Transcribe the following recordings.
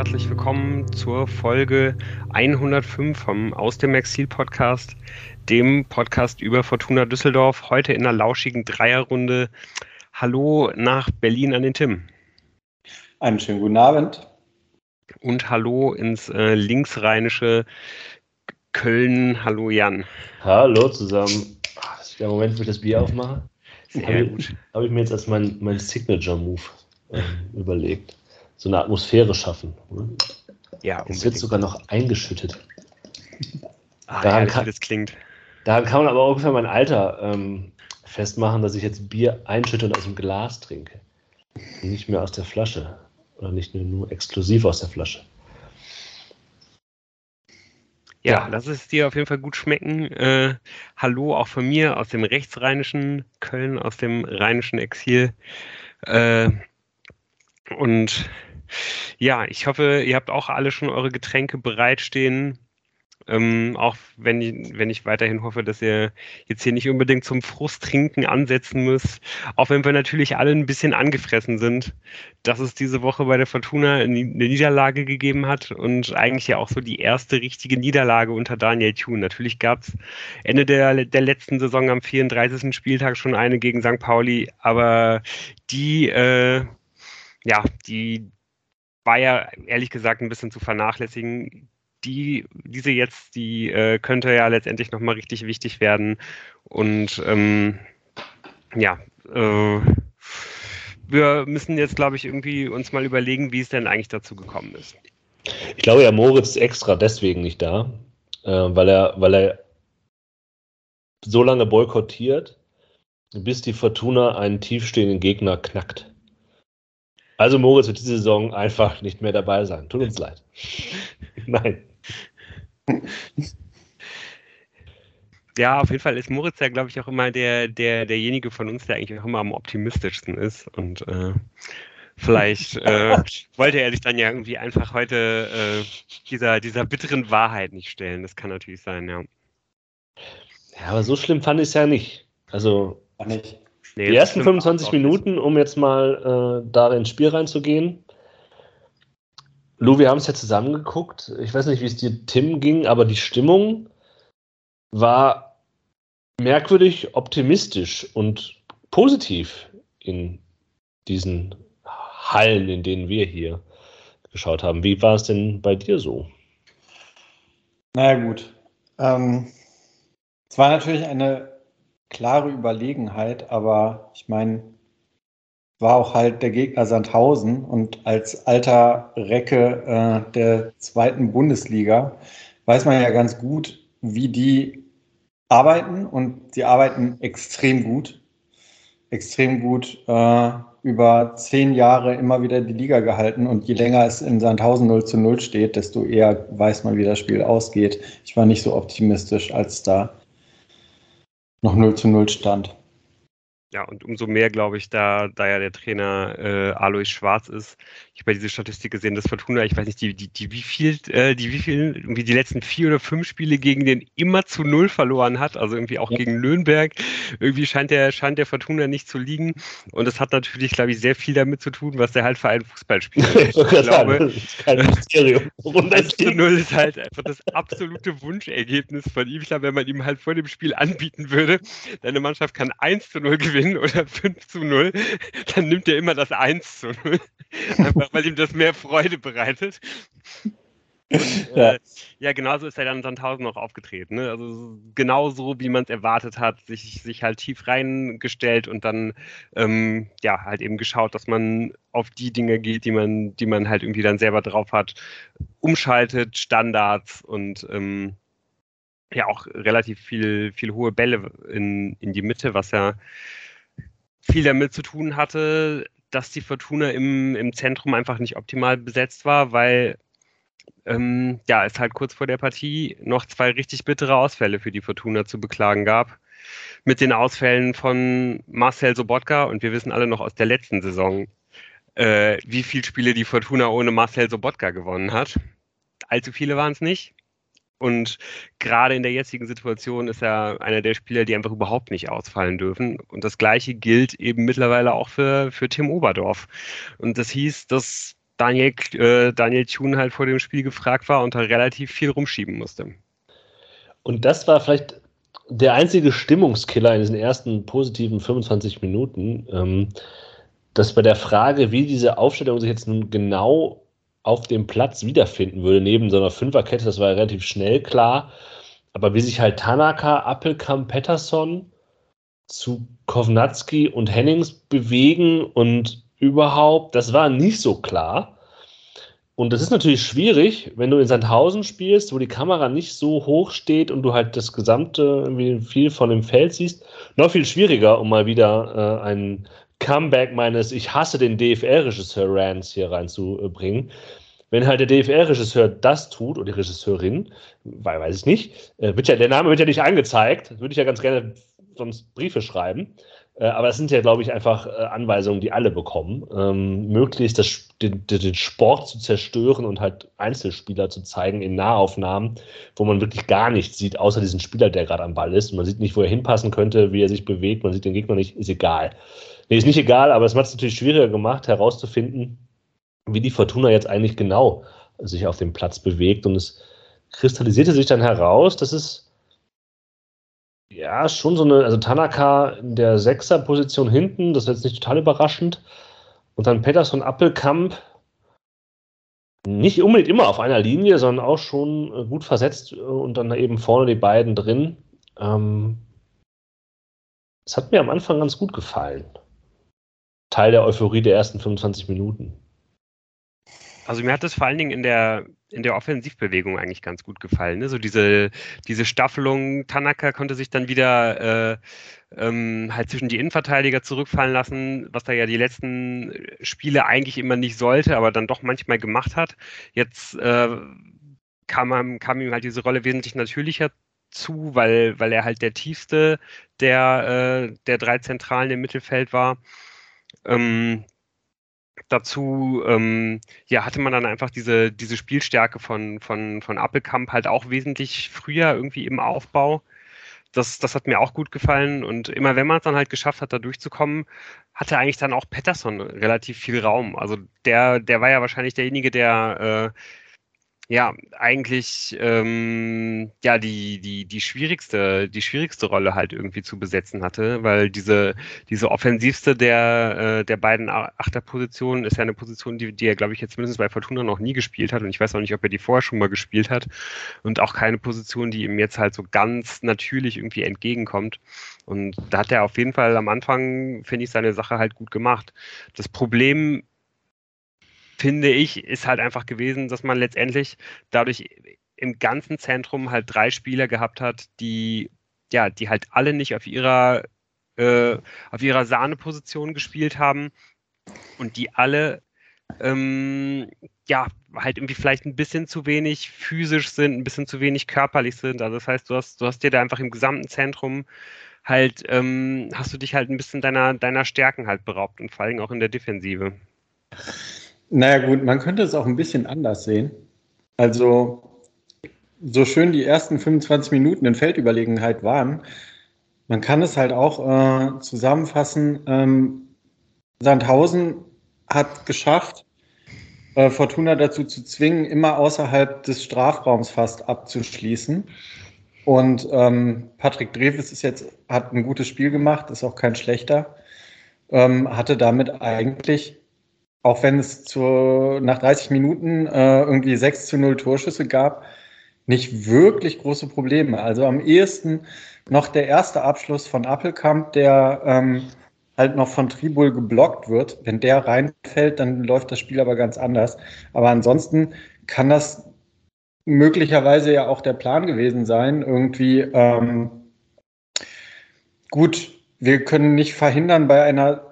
herzlich willkommen zur Folge 105 vom Aus dem Exil Podcast, dem Podcast über Fortuna Düsseldorf. Heute in einer lauschigen Dreierrunde. Hallo nach Berlin an den Tim. Einen schönen guten Abend. Und hallo ins äh, linksrheinische Köln. Hallo Jan. Hallo zusammen. Ah, das ist der Moment, wo ich das Bier aufmache. Sehr habe gut. Ich, habe ich mir jetzt als mein, mein Signature-Move äh, überlegt. So eine Atmosphäre schaffen. Ne? Ja, Es wird sogar noch eingeschüttet. ah, daran herrlich, kann- wie das klingt. Daran kann man aber ungefähr mein Alter ähm, festmachen, dass ich jetzt Bier einschütte und aus dem Glas trinke. Nicht mehr aus der Flasche. Oder nicht nur, nur exklusiv aus der Flasche. Ja, Ja. lass es dir auf jeden Fall gut schmecken. Äh, hallo auch von mir aus dem rechtsrheinischen Köln, aus dem rheinischen Exil. Äh, und ja, ich hoffe, ihr habt auch alle schon eure Getränke bereitstehen. Ähm, auch wenn ich, wenn ich weiterhin hoffe, dass ihr jetzt hier nicht unbedingt zum Frusttrinken ansetzen müsst. Auch wenn wir natürlich alle ein bisschen angefressen sind, dass es diese Woche bei der Fortuna eine Niederlage gegeben hat und eigentlich ja auch so die erste richtige Niederlage unter Daniel Thune. Natürlich gab es Ende der, der letzten Saison am 34. Spieltag schon eine gegen St. Pauli, aber die, äh, ja, die war ja ehrlich gesagt ein bisschen zu vernachlässigen. Die, diese jetzt, die äh, könnte ja letztendlich nochmal richtig wichtig werden. Und ähm, ja, äh, wir müssen jetzt, glaube ich, irgendwie uns mal überlegen, wie es denn eigentlich dazu gekommen ist. Ich glaube ja, Moritz ist extra deswegen nicht da, äh, weil, er, weil er so lange boykottiert, bis die Fortuna einen tiefstehenden Gegner knackt. Also Moritz wird diese Saison einfach nicht mehr dabei sein. Tut uns leid. Nein. Ja, auf jeden Fall ist Moritz ja, glaube ich, auch immer der, der, derjenige von uns, der eigentlich auch immer am optimistischsten ist. Und äh, vielleicht äh, wollte er sich dann ja irgendwie einfach heute äh, dieser, dieser bitteren Wahrheit nicht stellen. Das kann natürlich sein, ja. Ja, aber so schlimm fand ich es ja nicht. Also nicht. Nee, die ersten stimmt 25 auch nicht. Minuten, um jetzt mal äh, da ins Spiel reinzugehen. Lou, wir haben es ja zusammen geguckt. Ich weiß nicht, wie es dir Tim ging, aber die Stimmung war merkwürdig optimistisch und positiv in diesen Hallen, in denen wir hier geschaut haben. Wie war es denn bei dir so? Naja, gut. Ähm, es war natürlich eine klare Überlegenheit, aber ich meine, war auch halt der Gegner Sandhausen und als alter Recke äh, der zweiten Bundesliga weiß man ja ganz gut, wie die arbeiten und sie arbeiten extrem gut. Extrem gut äh, über zehn Jahre immer wieder die Liga gehalten und je länger es in Sandhausen 0 zu 0 steht, desto eher weiß man, wie das Spiel ausgeht. Ich war nicht so optimistisch, als da noch 0 zu 0 stand. Ja, und umso mehr glaube ich, da, da ja der Trainer äh, Alois Schwarz ist. Ich habe ja diese Statistik gesehen, dass Fortuna, ich weiß nicht, die, die, die wie viel, äh, die wie viel, irgendwie die letzten vier oder fünf Spiele gegen den immer zu null verloren hat, also irgendwie auch Ja. gegen Nürnberg. Irgendwie scheint der, scheint der Fortuna nicht zu liegen. Und das hat natürlich, glaube ich, sehr viel damit zu tun, was der halt für ein Fußball spielt. Ich glaube, das ist kein Mysterium. Worum das 1 zu geht. 0 ist halt einfach das absolute Wunschergebnis von ihm. Ich glaube, wenn man ihm halt vor dem Spiel anbieten würde, deine Mannschaft kann 1 zu 0 gewinnen oder 5 zu 0, dann nimmt er immer das 1 zu 0. Einfach weil ihm das mehr Freude bereitet. Und, Ja. äh, ja, genauso ist er dann in Sandhausen auch aufgetreten. Ne? Also genauso, wie man es erwartet hat, sich, sich halt tief reingestellt und dann ähm, ja halt eben geschaut, dass man auf die Dinge geht, die man, die man halt irgendwie dann selber drauf hat, umschaltet, Standards und ähm, ja auch relativ viel, viel hohe Bälle in, in die Mitte, was ja viel damit zu tun hatte, dass die Fortuna im, im Zentrum einfach nicht optimal besetzt war, weil ähm, ja, es halt kurz vor der Partie noch zwei richtig bittere Ausfälle für die Fortuna zu beklagen gab. Mit den Ausfällen von Marcel Sobotka und wir wissen alle noch aus der letzten Saison, äh, wie viele Spiele die Fortuna ohne Marcel Sobotka gewonnen hat. Allzu viele waren es nicht. Und gerade in der jetzigen Situation ist er einer der Spieler, die einfach überhaupt nicht ausfallen dürfen. Und das Gleiche gilt eben mittlerweile auch für, für Tim Oberdorf. Und das hieß, dass Daniel, äh, Daniel Thune halt vor dem Spiel gefragt war und da relativ viel rumschieben musste. Und das war vielleicht der einzige Stimmungskiller in diesen ersten positiven 25 Minuten, ähm, dass bei der Frage, wie diese Aufstellung sich jetzt nun genau auf dem Platz wiederfinden würde, neben so einer Fünferkette, das war ja relativ schnell klar, aber wie sich halt Tanaka, Appelkamp, Pettersson zu Kovnatski und Hennings bewegen und überhaupt, das war nicht so klar. Und das ist natürlich schwierig, wenn du in Sandhausen spielst, wo die Kamera nicht so hoch steht und du halt das gesamte, viel von dem Feld siehst. Noch viel schwieriger, um mal wieder äh, ein Comeback meines Ich hasse den DFL-Regisseur Rans hier reinzubringen. Wenn halt der DFL-Regisseur das tut, oder die Regisseurin, weil weiß ich nicht, äh, wird ja, der Name wird ja nicht angezeigt, würde ich ja ganz gerne sonst Briefe schreiben. Äh, aber es sind ja, glaube ich, einfach äh, Anweisungen, die alle bekommen. Ähm, möglichst das, den, den, Sport zu zerstören und halt Einzelspieler zu zeigen in Nahaufnahmen, wo man wirklich gar nichts sieht, außer diesen Spieler, der gerade am Ball ist. Man sieht nicht, wo er hinpassen könnte, wie er sich bewegt, man sieht den Gegner nicht, ist egal. Nee, ist nicht egal, aber es hat es natürlich schwieriger gemacht, herauszufinden, wie die Fortuna jetzt eigentlich genau sich auf dem Platz bewegt. Und es kristallisierte sich dann heraus, dass es ja, schon so eine, also Tanaka in der Sechser-Position hinten, das ist jetzt nicht total überraschend. Und dann Pettersson Appelkamp nicht unbedingt immer auf einer Linie, sondern auch schon äh, gut versetzt äh, und dann eben vorne die beiden drin. Ähm, das hat mir am Anfang ganz gut gefallen. Teil der Euphorie der ersten 25 Minuten. Also mir hat das vor allen Dingen in der, in der Offensivbewegung eigentlich ganz gut gefallen. Ne? So diese, diese Staffelung, Tanaka konnte sich dann wieder äh, ähm, halt zwischen die Innenverteidiger zurückfallen lassen, was er ja die letzten Spiele eigentlich immer nicht sollte, aber dann doch manchmal gemacht hat. Jetzt äh, kam, kam ihm halt diese Rolle wesentlich natürlicher zu, weil, weil er halt der tiefste der, äh, der drei Zentralen im Mittelfeld war. Ähm, dazu ähm, ja, hatte man dann einfach diese, diese Spielstärke von, von, von Appelkamp halt auch wesentlich früher irgendwie im Aufbau. Das, das hat mir auch gut gefallen und immer wenn man es dann halt geschafft hat, da durchzukommen, hatte eigentlich dann auch Patterson relativ viel Raum. Also der, der war ja wahrscheinlich derjenige, der äh, ja, eigentlich ähm, ja die, die, die schwierigste, die schwierigste Rolle halt irgendwie zu besetzen hatte, weil diese, diese offensivste der, äh, der beiden Achterpositionen ist ja eine Position, die, die er, glaube ich, jetzt mindestens bei Fortuna noch nie gespielt hat. Und ich weiß auch nicht, ob er die vorher schon mal gespielt hat. Und auch keine Position, die ihm jetzt halt so ganz natürlich irgendwie entgegenkommt. Und da hat er auf jeden Fall am Anfang, finde ich, seine Sache halt gut gemacht. Das Problem finde ich, ist halt einfach gewesen, dass man letztendlich dadurch im ganzen Zentrum halt drei Spieler gehabt hat, die ja, die halt alle nicht auf ihrer äh, auf ihrer Sahneposition gespielt haben und die alle ähm, ja halt irgendwie vielleicht ein bisschen zu wenig physisch sind, ein bisschen zu wenig körperlich sind. Also das heißt, du hast du hast dir da einfach im gesamten Zentrum halt ähm, hast du dich halt ein bisschen deiner deiner Stärken halt beraubt und vor allem auch in der Defensive. Naja gut, man könnte es auch ein bisschen anders sehen. Also so schön die ersten 25 Minuten in Feldüberlegenheit waren, man kann es halt auch äh, zusammenfassen. Ähm, Sandhausen hat geschafft, äh, Fortuna dazu zu zwingen, immer außerhalb des Strafraums fast abzuschließen. Und ähm, Patrick Dreves ist jetzt, hat ein gutes Spiel gemacht, ist auch kein schlechter, ähm, hatte damit eigentlich auch wenn es zu, nach 30 Minuten äh, irgendwie 6 zu 0 Torschüsse gab, nicht wirklich große Probleme. Also am ehesten noch der erste Abschluss von Appelkamp, der ähm, halt noch von Tribul geblockt wird. Wenn der reinfällt, dann läuft das Spiel aber ganz anders. Aber ansonsten kann das möglicherweise ja auch der Plan gewesen sein, irgendwie ähm, gut, wir können nicht verhindern bei einer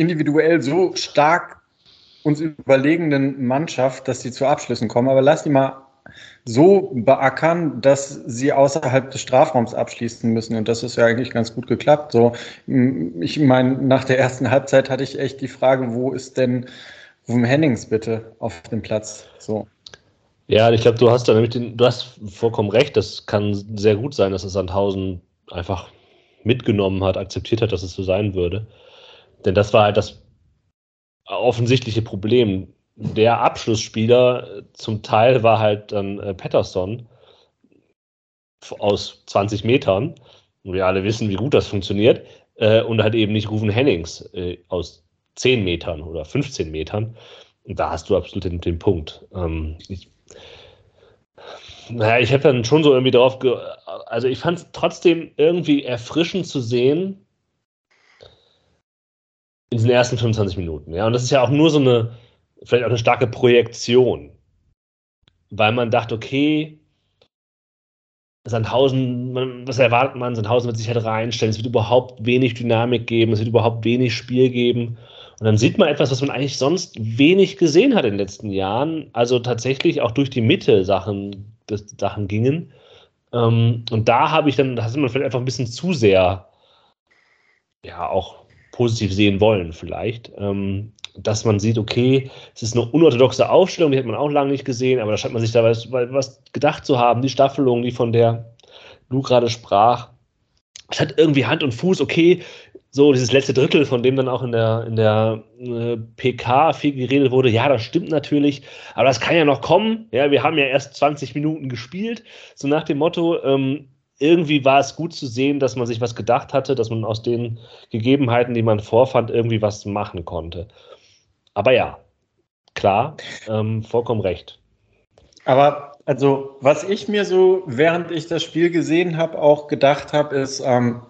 individuell so stark uns überlegenen Mannschaft, dass sie zu Abschlüssen kommen. Aber lass die mal so beackern, dass sie außerhalb des Strafraums abschließen müssen. Und das ist ja eigentlich ganz gut geklappt. So, ich meine, nach der ersten Halbzeit hatte ich echt die Frage, wo ist denn Ruben Hennings bitte auf dem Platz? So. Ja, ich glaube, du hast da nämlich den, du hast vollkommen recht. Das kann sehr gut sein, dass es Sandhausen einfach mitgenommen hat, akzeptiert hat, dass es so sein würde. Denn das war halt das offensichtliche Problem. der Abschlussspieler zum Teil war halt dann äh, Patterson aus 20 Metern. Und wir alle wissen, wie gut das funktioniert. Äh, und halt eben nicht Rufen Hennings äh, aus 10 Metern oder 15 Metern. Und da hast du absolut den, den Punkt. Ähm, ich, naja, ich habe dann schon so irgendwie drauf, also ich fand es trotzdem irgendwie erfrischend zu sehen in den ersten 25 Minuten. Ja, und das ist ja auch nur so eine, vielleicht auch eine starke Projektion, weil man dachte, okay, Sandhausen, man, was erwartet man? Sandhausen wird sich halt reinstellen, es wird überhaupt wenig Dynamik geben, es wird überhaupt wenig Spiel geben. Und dann sieht man etwas, was man eigentlich sonst wenig gesehen hat in den letzten Jahren. Also tatsächlich auch durch die Mitte Sachen, Sachen gingen. Ähm, und da habe ich dann, da hat man vielleicht einfach ein bisschen zu sehr, ja, auch positiv sehen wollen, vielleicht. Ähm, dass man sieht, okay, es ist eine unorthodoxe Aufstellung, die hat man auch lange nicht gesehen, aber da scheint man sich da was, was gedacht zu haben. Die Staffelung, die von der Lu gerade sprach, es hat irgendwie Hand und Fuß, okay, so dieses letzte Drittel, von dem dann auch in der, in der äh, PK viel geredet wurde, ja, das stimmt natürlich, aber das kann ja noch kommen. Ja, wir haben ja erst 20 Minuten gespielt, so nach dem Motto, ähm, irgendwie war es gut zu sehen, dass man sich was gedacht hatte, dass man aus den Gegebenheiten, die man vorfand, irgendwie was machen konnte. Aber ja, klar, ähm, vollkommen recht. Aber also, was ich mir so, während ich das Spiel gesehen habe, auch gedacht habe, ist, ähm,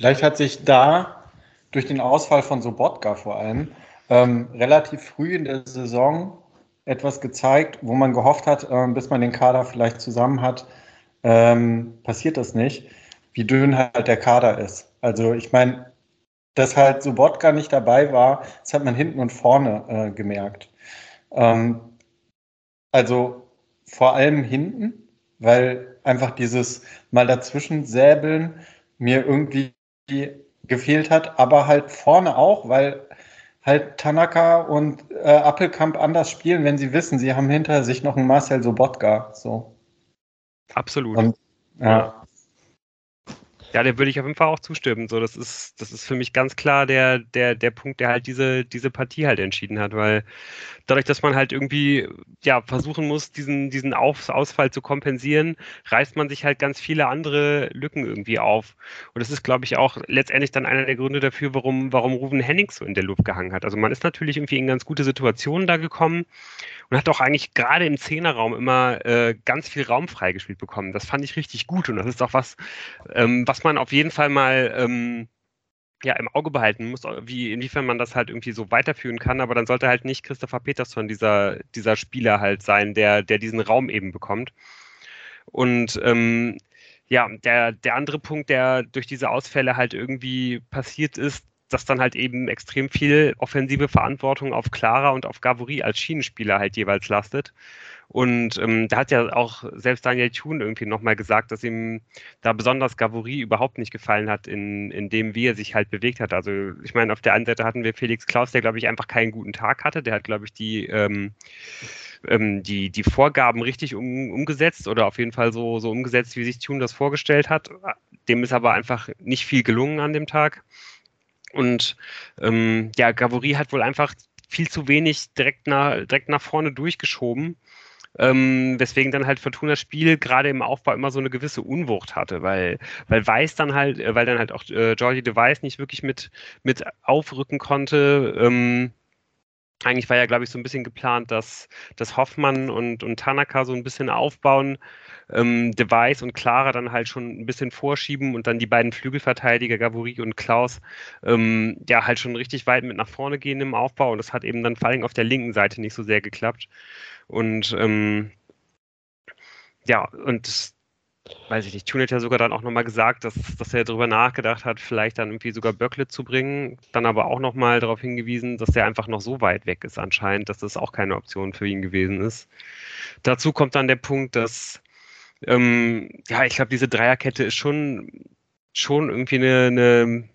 Vielleicht hat sich da durch den Ausfall von Sobotka vor allem ähm, relativ früh in der Saison etwas gezeigt, wo man gehofft hat, äh, bis man den Kader vielleicht zusammen hat, ähm, passiert das nicht, wie dünn halt der Kader ist. Also ich meine, dass halt Sobotka nicht dabei war, das hat man hinten und vorne äh, gemerkt. Ähm, also vor allem hinten, weil einfach dieses mal dazwischen säbeln mir irgendwie gefehlt hat, aber halt vorne auch, weil halt Tanaka und äh, Appelkamp anders spielen, wenn sie wissen, sie haben hinter sich noch einen Marcel Sobotka. So. Absolut. Und, ja. Ja, dem würde ich auf jeden Fall auch zustimmen. So, das ist, das ist für mich ganz klar der, der, der Punkt, der halt diese, diese Partie halt entschieden hat, weil dadurch, dass man halt irgendwie ja versuchen muss, diesen, diesen Auf Ausfall zu kompensieren, reißt man sich halt ganz viele andere Lücken irgendwie auf. Und das ist, glaube ich, auch letztendlich dann einer der Gründe dafür, warum, warum Ruven Hennings so in der Luft gehangen hat. Also man ist natürlich irgendwie in ganz gute Situationen da gekommen und hat auch eigentlich gerade im Zehnerraum immer äh, ganz viel Raum freigespielt bekommen. Das fand ich richtig gut und das ist auch was, ähm, was man auf jeden Fall mal ähm, ja, im Auge behalten muss, wie, inwiefern man das halt irgendwie so weiterführen kann, aber dann sollte halt nicht Christopher Peterson dieser, dieser Spieler halt sein, der, der diesen Raum eben bekommt. Und ähm, ja, der, der andere Punkt, der durch diese Ausfälle halt irgendwie passiert ist, dass dann halt eben extrem viel offensive Verantwortung auf Clara und auf Gavory als Schienenspieler halt jeweils lastet. Und ähm, da hat ja auch selbst Daniel Thun irgendwie nochmal gesagt, dass ihm da besonders Gavory überhaupt nicht gefallen hat, in, in dem, wie er sich halt bewegt hat. Also ich meine, auf der einen Seite hatten wir Felix Klaus, der, glaube ich, einfach keinen guten Tag hatte. Der hat, glaube ich, die, ähm, ähm, die, die Vorgaben richtig um, umgesetzt oder auf jeden Fall so, so umgesetzt, wie sich Thun das vorgestellt hat. Dem ist aber einfach nicht viel gelungen an dem Tag. Und ähm, ja, Gavory hat wohl einfach viel zu wenig direkt nach, direkt nach vorne durchgeschoben. Ähm, weswegen dann halt Fortuna Spiel gerade im Aufbau immer so eine gewisse Unwucht hatte, weil, weil Weiß dann halt, äh, weil dann halt auch äh, Jordi DeWeiss nicht wirklich mit, mit aufrücken konnte. Ähm, eigentlich war ja, glaube ich, so ein bisschen geplant, dass, dass Hoffmann und, und Tanaka so ein bisschen aufbauen ähm, Device und Clara dann halt schon ein bisschen vorschieben und dann die beiden Flügelverteidiger, Gavuri und Klaus, ähm, ja, halt schon richtig weit mit nach vorne gehen im Aufbau. Und das hat eben dann vor allem auf der linken Seite nicht so sehr geklappt. Und ähm, ja, und das, weiß ich nicht, Tune hat ja sogar dann auch nochmal gesagt, dass, dass er darüber nachgedacht hat, vielleicht dann irgendwie sogar Böckle zu bringen, dann aber auch nochmal darauf hingewiesen, dass der einfach noch so weit weg ist anscheinend, dass das auch keine Option für ihn gewesen ist. Dazu kommt dann der Punkt, dass ähm, ja, ich glaube, diese Dreierkette ist schon, schon irgendwie eine, eine,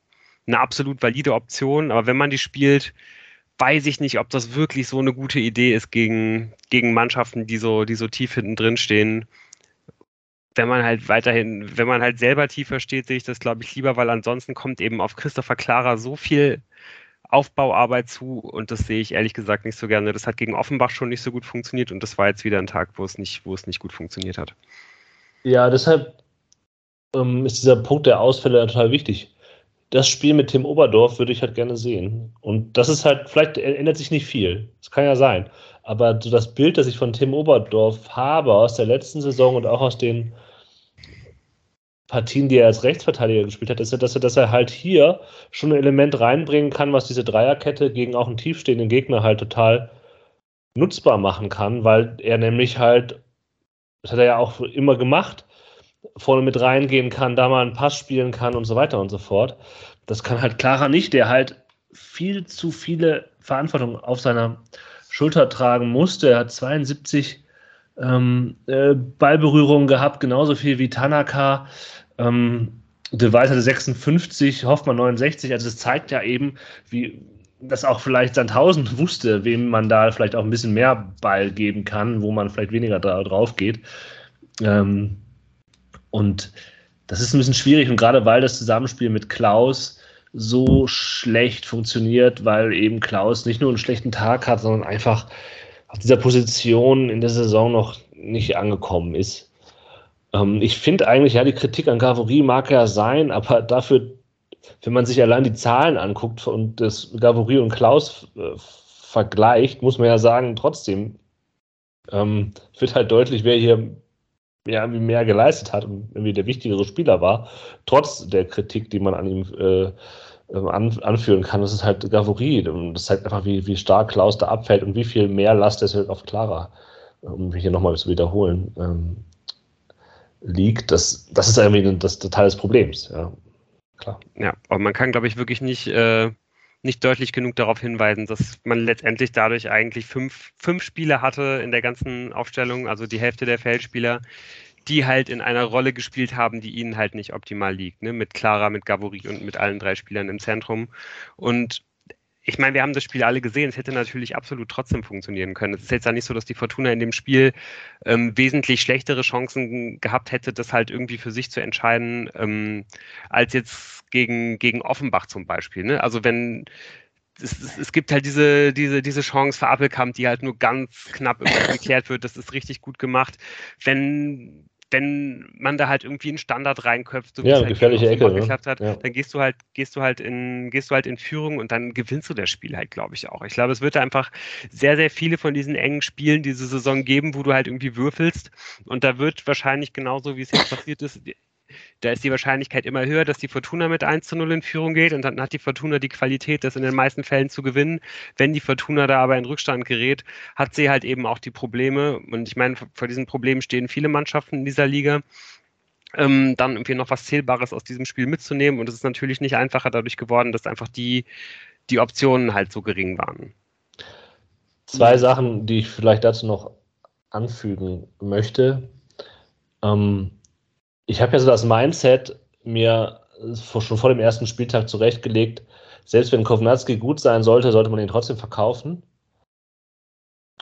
eine absolut valide Option, aber wenn man die spielt, weiß ich nicht, ob das wirklich so eine gute Idee ist gegen, gegen Mannschaften, die so, die so tief hinten drin stehen. Wenn man halt weiterhin, wenn man halt selber tiefer steht, sehe ich das, glaube ich, lieber, weil ansonsten kommt eben auf Christopher Clara so viel Aufbauarbeit zu und das sehe ich ehrlich gesagt nicht so gerne. Das hat gegen Offenbach schon nicht so gut funktioniert und das war jetzt wieder ein Tag, wo es nicht, wo es nicht gut funktioniert hat. Ja, deshalb ähm, ist dieser Punkt der Ausfälle total wichtig. Das Spiel mit Tim Oberdorf würde ich halt gerne sehen. Und das ist halt, vielleicht ändert sich nicht viel. Das kann ja sein. Aber so das Bild, das ich von Tim Oberdorf habe aus der letzten Saison und auch aus den Partien, die er als Rechtsverteidiger gespielt hat, ist, dass er, dass er halt hier schon ein Element reinbringen kann, was diese Dreierkette gegen auch einen tiefstehenden Gegner halt total nutzbar machen kann, weil er nämlich halt, das hat er ja auch immer gemacht, vorne mit reingehen kann, da mal einen Pass spielen kann und so weiter und so fort. Das kann halt Clara nicht, der halt viel zu viele Verantwortung auf seiner Schulter tragen musste. Er hat 72 ähm, äh, Ballberührungen gehabt, genauso viel wie Tanaka. Ähm, De Weiß hatte 56, Hoffmann 69. Also das zeigt ja eben, wie dass auch vielleicht Sandhausen wusste, wem man da vielleicht auch ein bisschen mehr Ball geben kann, wo man vielleicht weniger drauf geht. Ähm, und das ist ein bisschen schwierig und gerade weil das Zusammenspiel mit Klaus so schlecht funktioniert, weil eben Klaus nicht nur einen schlechten Tag hat, sondern einfach auf dieser Position in der Saison noch nicht angekommen ist. Ähm, ich finde eigentlich, ja, die Kritik an Gavory mag ja sein, aber dafür, wenn man sich allein die Zahlen anguckt und das Gavory und Klaus äh, vergleicht, muss man ja sagen, trotzdem ähm, wird halt deutlich, wer hier ja, mehr geleistet hat und irgendwie der wichtigere Spieler war, trotz der Kritik, die man an ihm äh, an, anführen kann. Das ist halt Gavory. Das zeigt einfach, wie, wie stark Klaus da abfällt und wie viel mehr Last es halt auf Clara, um hier nochmal zu wiederholen, ähm, liegt. Das, das ist irgendwie das, das Teil des Problems. Ja, klar. Ja, aber man kann, glaube ich, wirklich nicht. Äh nicht deutlich genug darauf hinweisen, dass man letztendlich dadurch eigentlich fünf, fünf Spiele hatte in der ganzen Aufstellung, also die Hälfte der Feldspieler, die halt in einer Rolle gespielt haben, die ihnen halt nicht optimal liegt. Ne? Mit Clara, mit Gavori und mit allen drei Spielern im Zentrum. Und ich meine, wir haben das Spiel alle gesehen. Es hätte natürlich absolut trotzdem funktionieren können. Es ist jetzt ja nicht so, dass die Fortuna in dem Spiel ähm, wesentlich schlechtere Chancen gehabt hätte, das halt irgendwie für sich zu entscheiden, ähm, als jetzt gegen, gegen Offenbach zum Beispiel. Ne? Also wenn es, es, gibt halt diese, diese, diese Chance für Appelkamp, die halt nur ganz knapp geklärt wird. Das ist richtig gut gemacht. Wenn wenn man da halt irgendwie einen Standard reinköpft, so wie ja, es halt Ecke, ne? geklappt hat, ja. dann gehst du halt, gehst du halt in, gehst du halt in Führung und dann gewinnst du das Spiel halt, glaube ich auch. Ich glaube, es wird einfach sehr, sehr viele von diesen engen Spielen diese Saison geben, wo du halt irgendwie würfelst und da wird wahrscheinlich genauso, wie es jetzt passiert ist, da ist die Wahrscheinlichkeit immer höher, dass die Fortuna mit 1 zu 0 in Führung geht und dann hat die Fortuna die Qualität, das in den meisten Fällen zu gewinnen. Wenn die Fortuna da aber in Rückstand gerät, hat sie halt eben auch die Probleme und ich meine, vor diesen Problemen stehen viele Mannschaften in dieser Liga. Ähm, dann irgendwie noch was Zählbares aus diesem Spiel mitzunehmen und es ist natürlich nicht einfacher dadurch geworden, dass einfach die, die Optionen halt so gering waren. Zwei Sachen, die ich vielleicht dazu noch anfügen möchte. Ähm, ich habe ja so das Mindset mir schon vor dem ersten Spieltag zurechtgelegt, selbst wenn Kovnatski gut sein sollte, sollte man ihn trotzdem verkaufen.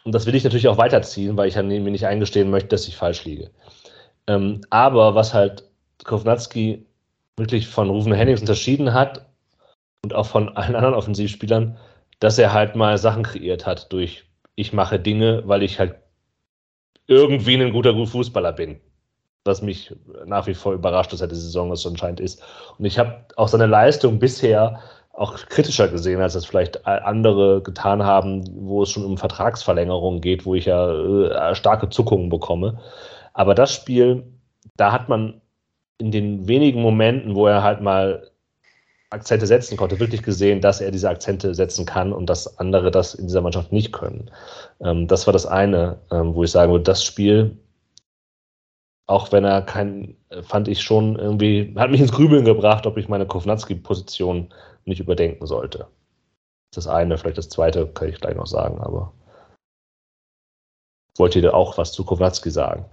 Und das will ich natürlich auch weiterziehen, weil ich mir nicht eingestehen möchte, dass ich falsch liege. Ähm, aber was halt Kovnatski wirklich von Rufen Hennings unterschieden hat und auch von allen anderen Offensivspielern, dass er halt mal Sachen kreiert hat durch ich mache Dinge, weil ich halt irgendwie ein guter Fußballer bin was mich nach wie vor überrascht, dass er die Saison das anscheinend ist. Und ich habe auch seine Leistung bisher auch kritischer gesehen, als das vielleicht andere getan haben, wo es schon um Vertragsverlängerungen geht, wo ich ja äh, starke Zuckungen bekomme. Aber das Spiel, da hat man in den wenigen Momenten, wo er halt mal Akzente setzen konnte, wirklich gesehen, dass er diese Akzente setzen kann und dass andere das in dieser Mannschaft nicht können. Ähm, das war das eine, ähm, wo ich sagen würde, das Spiel auch wenn er kein, fand ich schon irgendwie, hat mich ins Grübeln gebracht, ob ich meine Kovnatski-Position nicht überdenken sollte. Das eine, vielleicht das zweite kann ich gleich noch sagen, aber wollt ihr auch was zu Kovnatski sagen?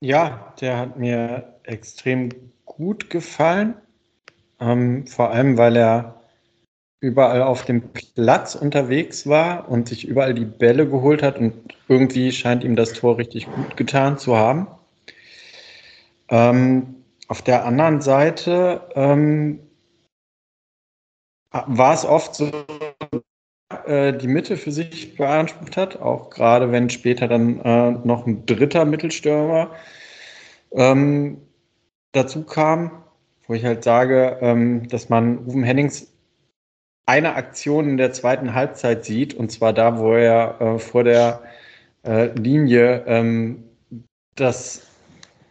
Ja, der hat mir extrem gut gefallen. Ähm, vor allem, weil er überall auf dem Platz unterwegs war und sich überall die Bälle geholt hat und irgendwie scheint ihm das Tor richtig gut getan zu haben. Ähm, auf der anderen Seite ähm, war es oft so, äh, die Mitte für sich beansprucht hat, auch gerade wenn später dann äh, noch ein dritter Mittelstürmer ähm, dazu kam, wo ich halt sage, ähm, dass man Ruben Hennings eine Aktion in der zweiten Halbzeit sieht, und zwar da, wo er äh, vor der äh, Linie ähm, das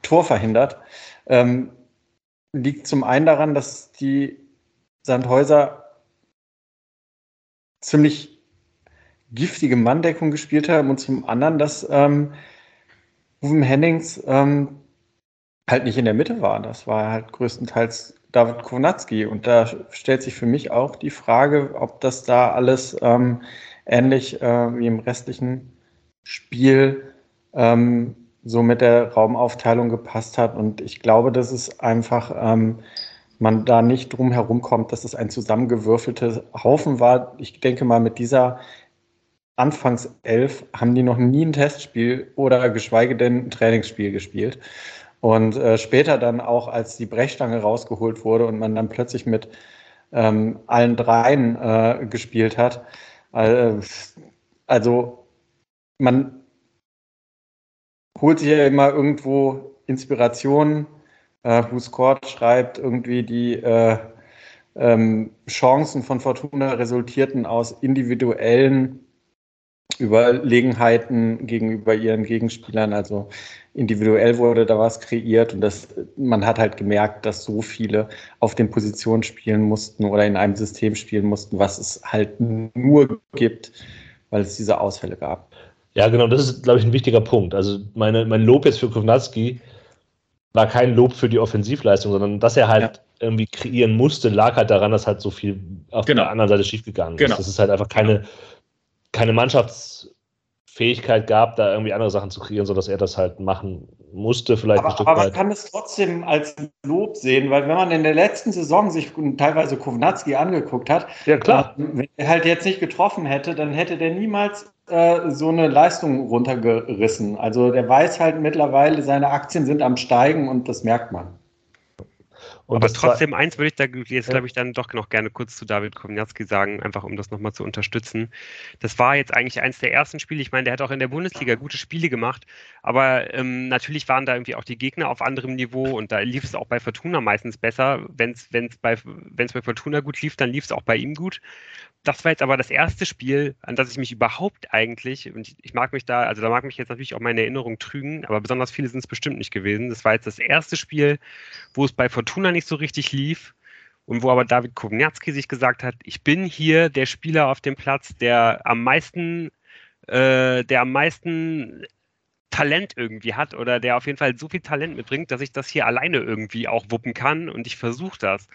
Tor verhindert, ähm, liegt zum einen daran, dass die Sandhäuser ziemlich giftige Manndeckung gespielt haben und zum anderen, dass ähm, Hennings ähm, halt nicht in der Mitte war. Das war halt größtenteils David Kownatski. Und da stellt sich für mich auch die Frage, ob das da alles ähm, ähnlich äh, wie im restlichen Spiel ähm, so mit der Raumaufteilung gepasst hat. Und ich glaube, dass es einfach ähm, man da nicht drum herum kommt, dass es ein zusammengewürfelter Haufen war. Ich denke mal, mit dieser Anfangself haben die noch nie ein Testspiel oder geschweige denn ein Trainingsspiel gespielt. Und äh, später dann auch, als die Brechstange rausgeholt wurde und man dann plötzlich mit ähm, allen dreien äh, gespielt hat. Äh, also man holt sich ja immer irgendwo Inspiration. Äh, Who Scored schreibt irgendwie die äh, ähm, Chancen von Fortuna resultierten aus individuellen Überlegenheiten gegenüber ihren Gegenspielern. Also individuell wurde da was kreiert und das, man hat halt gemerkt, dass so viele auf den Positionen spielen mussten oder in einem System spielen mussten, was es halt nur gibt, weil es diese Ausfälle gab. Ja, genau, das ist, glaube ich, ein wichtiger Punkt. Also meine, mein Lob jetzt für Kovnatski war kein Lob für die Offensivleistung, sondern dass er halt ja. irgendwie kreieren musste, lag halt daran, dass halt so viel auf genau. der anderen Seite schiefgegangen ist. Genau. Ist halt einfach keine, keine Mannschaftsfähigkeit gab, da irgendwie andere Sachen zu kreieren, sodass er das halt machen musste, vielleicht aber, ein Stück aber man kann es trotzdem als Lob sehen, weil wenn man in der letzten Saison sich teilweise Kovnatski angeguckt hat, ja, klar. Äh, wenn er halt jetzt nicht getroffen hätte, dann hätte der niemals äh, so eine Leistung runtergerissen. Also der weiß halt mittlerweile, seine Aktien sind am Steigen und das merkt man. Und Aber trotzdem, eins würde ich da jetzt, glaube ich, dann doch noch gerne kurz zu David Komniatski sagen, einfach um das nochmal zu unterstützen. Das war jetzt eigentlich eins der ersten Spiele. Ich meine, der hat auch in der Bundesliga gute Spiele gemacht, aber ähm, natürlich waren da irgendwie auch die Gegner auf anderem Niveau und da lief es auch bei Fortuna meistens besser. Wenn es bei, bei Fortuna gut lief, dann lief es auch bei ihm gut das war jetzt aber das erste Spiel, an das ich mich überhaupt eigentlich, und ich, ich, mag mich da, also da mag mich jetzt natürlich auch meine Erinnerung trügen, aber besonders viele sind es bestimmt nicht gewesen. Das war jetzt das erste Spiel, wo es bei Fortuna nicht so richtig lief und wo aber David Kowniatski sich gesagt hat, ich bin hier der Spieler auf dem Platz, der am meisten, äh, der am meisten Talent irgendwie hat oder der auf jeden Fall so viel Talent mitbringt, dass ich das hier alleine irgendwie auch wuppen kann und ich versuche das.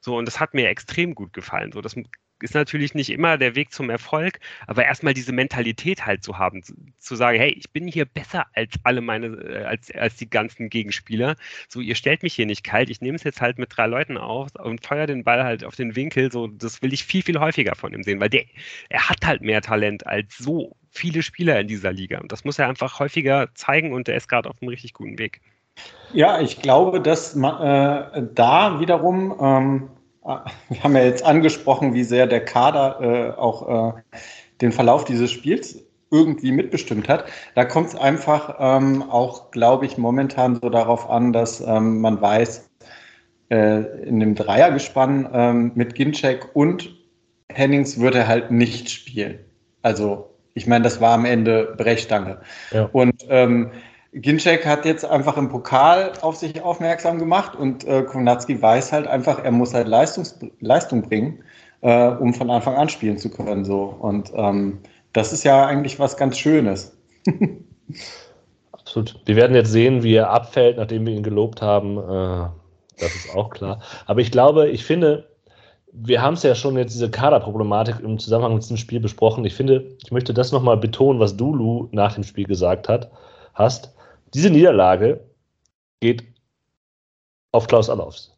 So, und das hat mir extrem gut gefallen. So, das ist natürlich nicht immer der Weg zum Erfolg, aber erstmal diese Mentalität halt zu haben, zu, zu, sagen, hey, ich bin hier besser als alle meine, äh, als, als die ganzen Gegenspieler. So, ihr stellt mich hier nicht kalt, ich nehme es jetzt halt mit drei Leuten auf und feuer den Ball halt auf den Winkel. So, das will ich viel, viel häufiger von ihm sehen, weil der, er hat halt mehr Talent als so viele Spieler in dieser Liga. Und das muss er einfach häufiger zeigen und er ist gerade auf einem richtig guten Weg. Ja, ich glaube, dass man, äh, da wiederum ähm wir haben ja jetzt angesprochen, wie sehr der Kader äh, auch äh, den Verlauf dieses Spiels irgendwie mitbestimmt hat. Da kommt es einfach ähm, auch, glaube ich, momentan so darauf an, dass ähm, man weiß, äh, in dem Dreiergespann ähm, mit Ginczek und Hennings wird er halt nicht spielen. Also, ich meine, das war am Ende Brechstange. Ja. Und ähm, Ginczek hat jetzt einfach im Pokal auf sich aufmerksam gemacht und äh, Konatski weiß halt einfach, er muss halt Leistungs Leistung bringen, äh, um von Anfang an spielen zu können. So. Und ähm, das ist ja eigentlich was ganz Schönes. Absolut. Wir werden jetzt sehen, wie er abfällt, nachdem wir ihn gelobt haben. Äh, das ist auch klar. Aber ich glaube, ich finde, wir haben es ja schon jetzt diese Kaderproblematik im Zusammenhang mit diesem Spiel besprochen. Ich finde, ich möchte das nochmal betonen, was Dulu nach dem Spiel gesagt hat, hast. Diese Niederlage geht auf Klaus Allofs.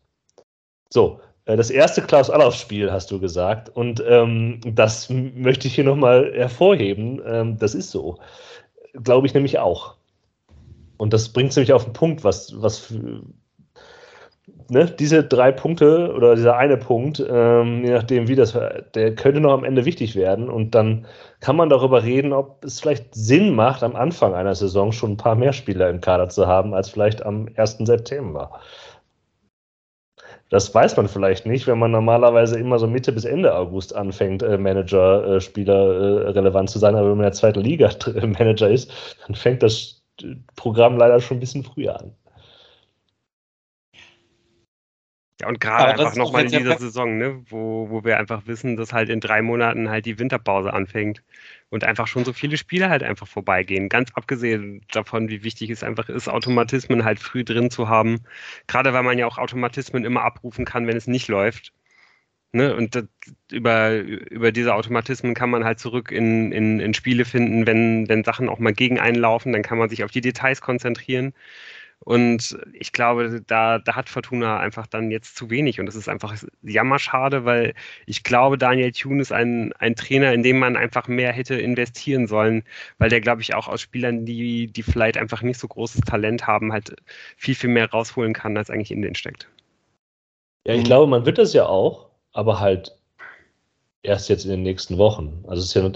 So, äh, das erste Klaus Allofs-Spiel hast du gesagt und ähm, das möchte ich hier nochmal hervorheben. Ähm, das ist so. Glaube ich nämlich auch. Und das bringt es nämlich auf den Punkt, was, was ne, diese drei Punkte oder dieser eine Punkt, ähm, je nachdem wie das, der könnte noch am Ende wichtig werden und dann kann man darüber reden, ob es vielleicht Sinn macht, am Anfang einer Saison schon ein paar mehr Spieler im Kader zu haben, als vielleicht am 1. September. Das weiß man vielleicht nicht, wenn man normalerweise immer so Mitte bis Ende August anfängt, äh, Manager, äh, Spieler äh, relevant zu sein. Aber wenn man in der zweiten Liga Manager ist, dann fängt das Programm leider schon ein bisschen früher an. Ja, und gerade einfach nochmal in dieser Saison, ne, wo, wo wir einfach wissen, dass halt in drei Monaten halt die Winterpause anfängt und einfach schon so viele Spiele halt einfach vorbeigehen. Ganz abgesehen davon, wie wichtig es einfach ist, Automatismen halt früh drin zu haben. Gerade weil man ja auch Automatismen immer abrufen kann, wenn es nicht läuft. Ne? Und das, über, über diese Automatismen kann man halt zurück in, in, in Spiele finden, wenn, wenn Sachen auch mal gegen einlaufen, dann kann man sich auf die Details konzentrieren. Und ich glaube, da, da hat Fortuna einfach dann jetzt zu wenig. Und das ist einfach jammerschade, weil ich glaube, Daniel Thune ist ein, ein Trainer, in dem man einfach mehr hätte investieren sollen, weil der, glaube ich, auch aus Spielern, die, die vielleicht einfach nicht so großes Talent haben, halt viel, viel mehr rausholen kann, als eigentlich in den steckt. Ja, ich glaube, man wird das ja auch, aber halt erst jetzt in den nächsten Wochen. Also es, ja,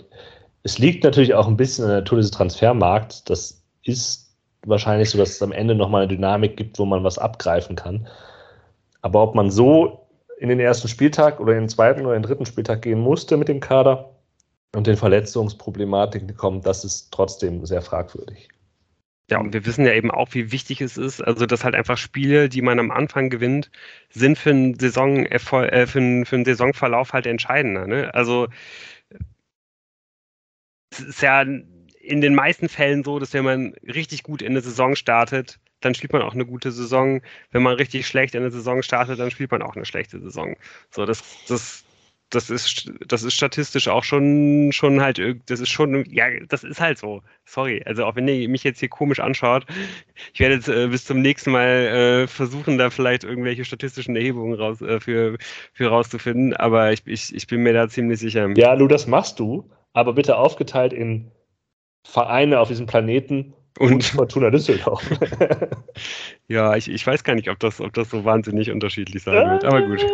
es liegt natürlich auch ein bisschen an der Natur des Transfermarkts. Das ist wahrscheinlich so, dass es am Ende nochmal eine Dynamik gibt, wo man was abgreifen kann. Aber ob man so in den ersten Spieltag oder in den zweiten oder den dritten Spieltag gehen musste mit dem Kader und den Verletzungsproblematiken kommen, das ist trotzdem sehr fragwürdig. Ja, und wir wissen ja eben auch, wie wichtig es ist, also dass halt einfach Spiele, die man am Anfang gewinnt, sind für einen, Saison äh, für einen, für einen Saisonverlauf halt entscheidender. Ne? Also es ist ja in den meisten Fällen so, dass wenn man richtig gut in eine Saison startet, dann spielt man auch eine gute Saison. Wenn man richtig schlecht in eine Saison startet, dann spielt man auch eine schlechte Saison. So, das, das, das ist, das ist statistisch auch schon, schon halt, das ist schon, ja, das ist halt so. Sorry. Also auch wenn ihr mich jetzt hier komisch anschaut, ich werde jetzt äh, bis zum nächsten Mal äh, versuchen, da vielleicht irgendwelche statistischen Erhebungen raus, äh, für, für rauszufinden, aber ich, ich, ich bin mir da ziemlich sicher. Ja, du, das machst du, aber bitte aufgeteilt in Vereine auf diesem Planeten und, und Fortuna Düsseldorf. ja, ich, ich weiß gar nicht, ob das, ob das so wahnsinnig unterschiedlich sein wird, aber gut.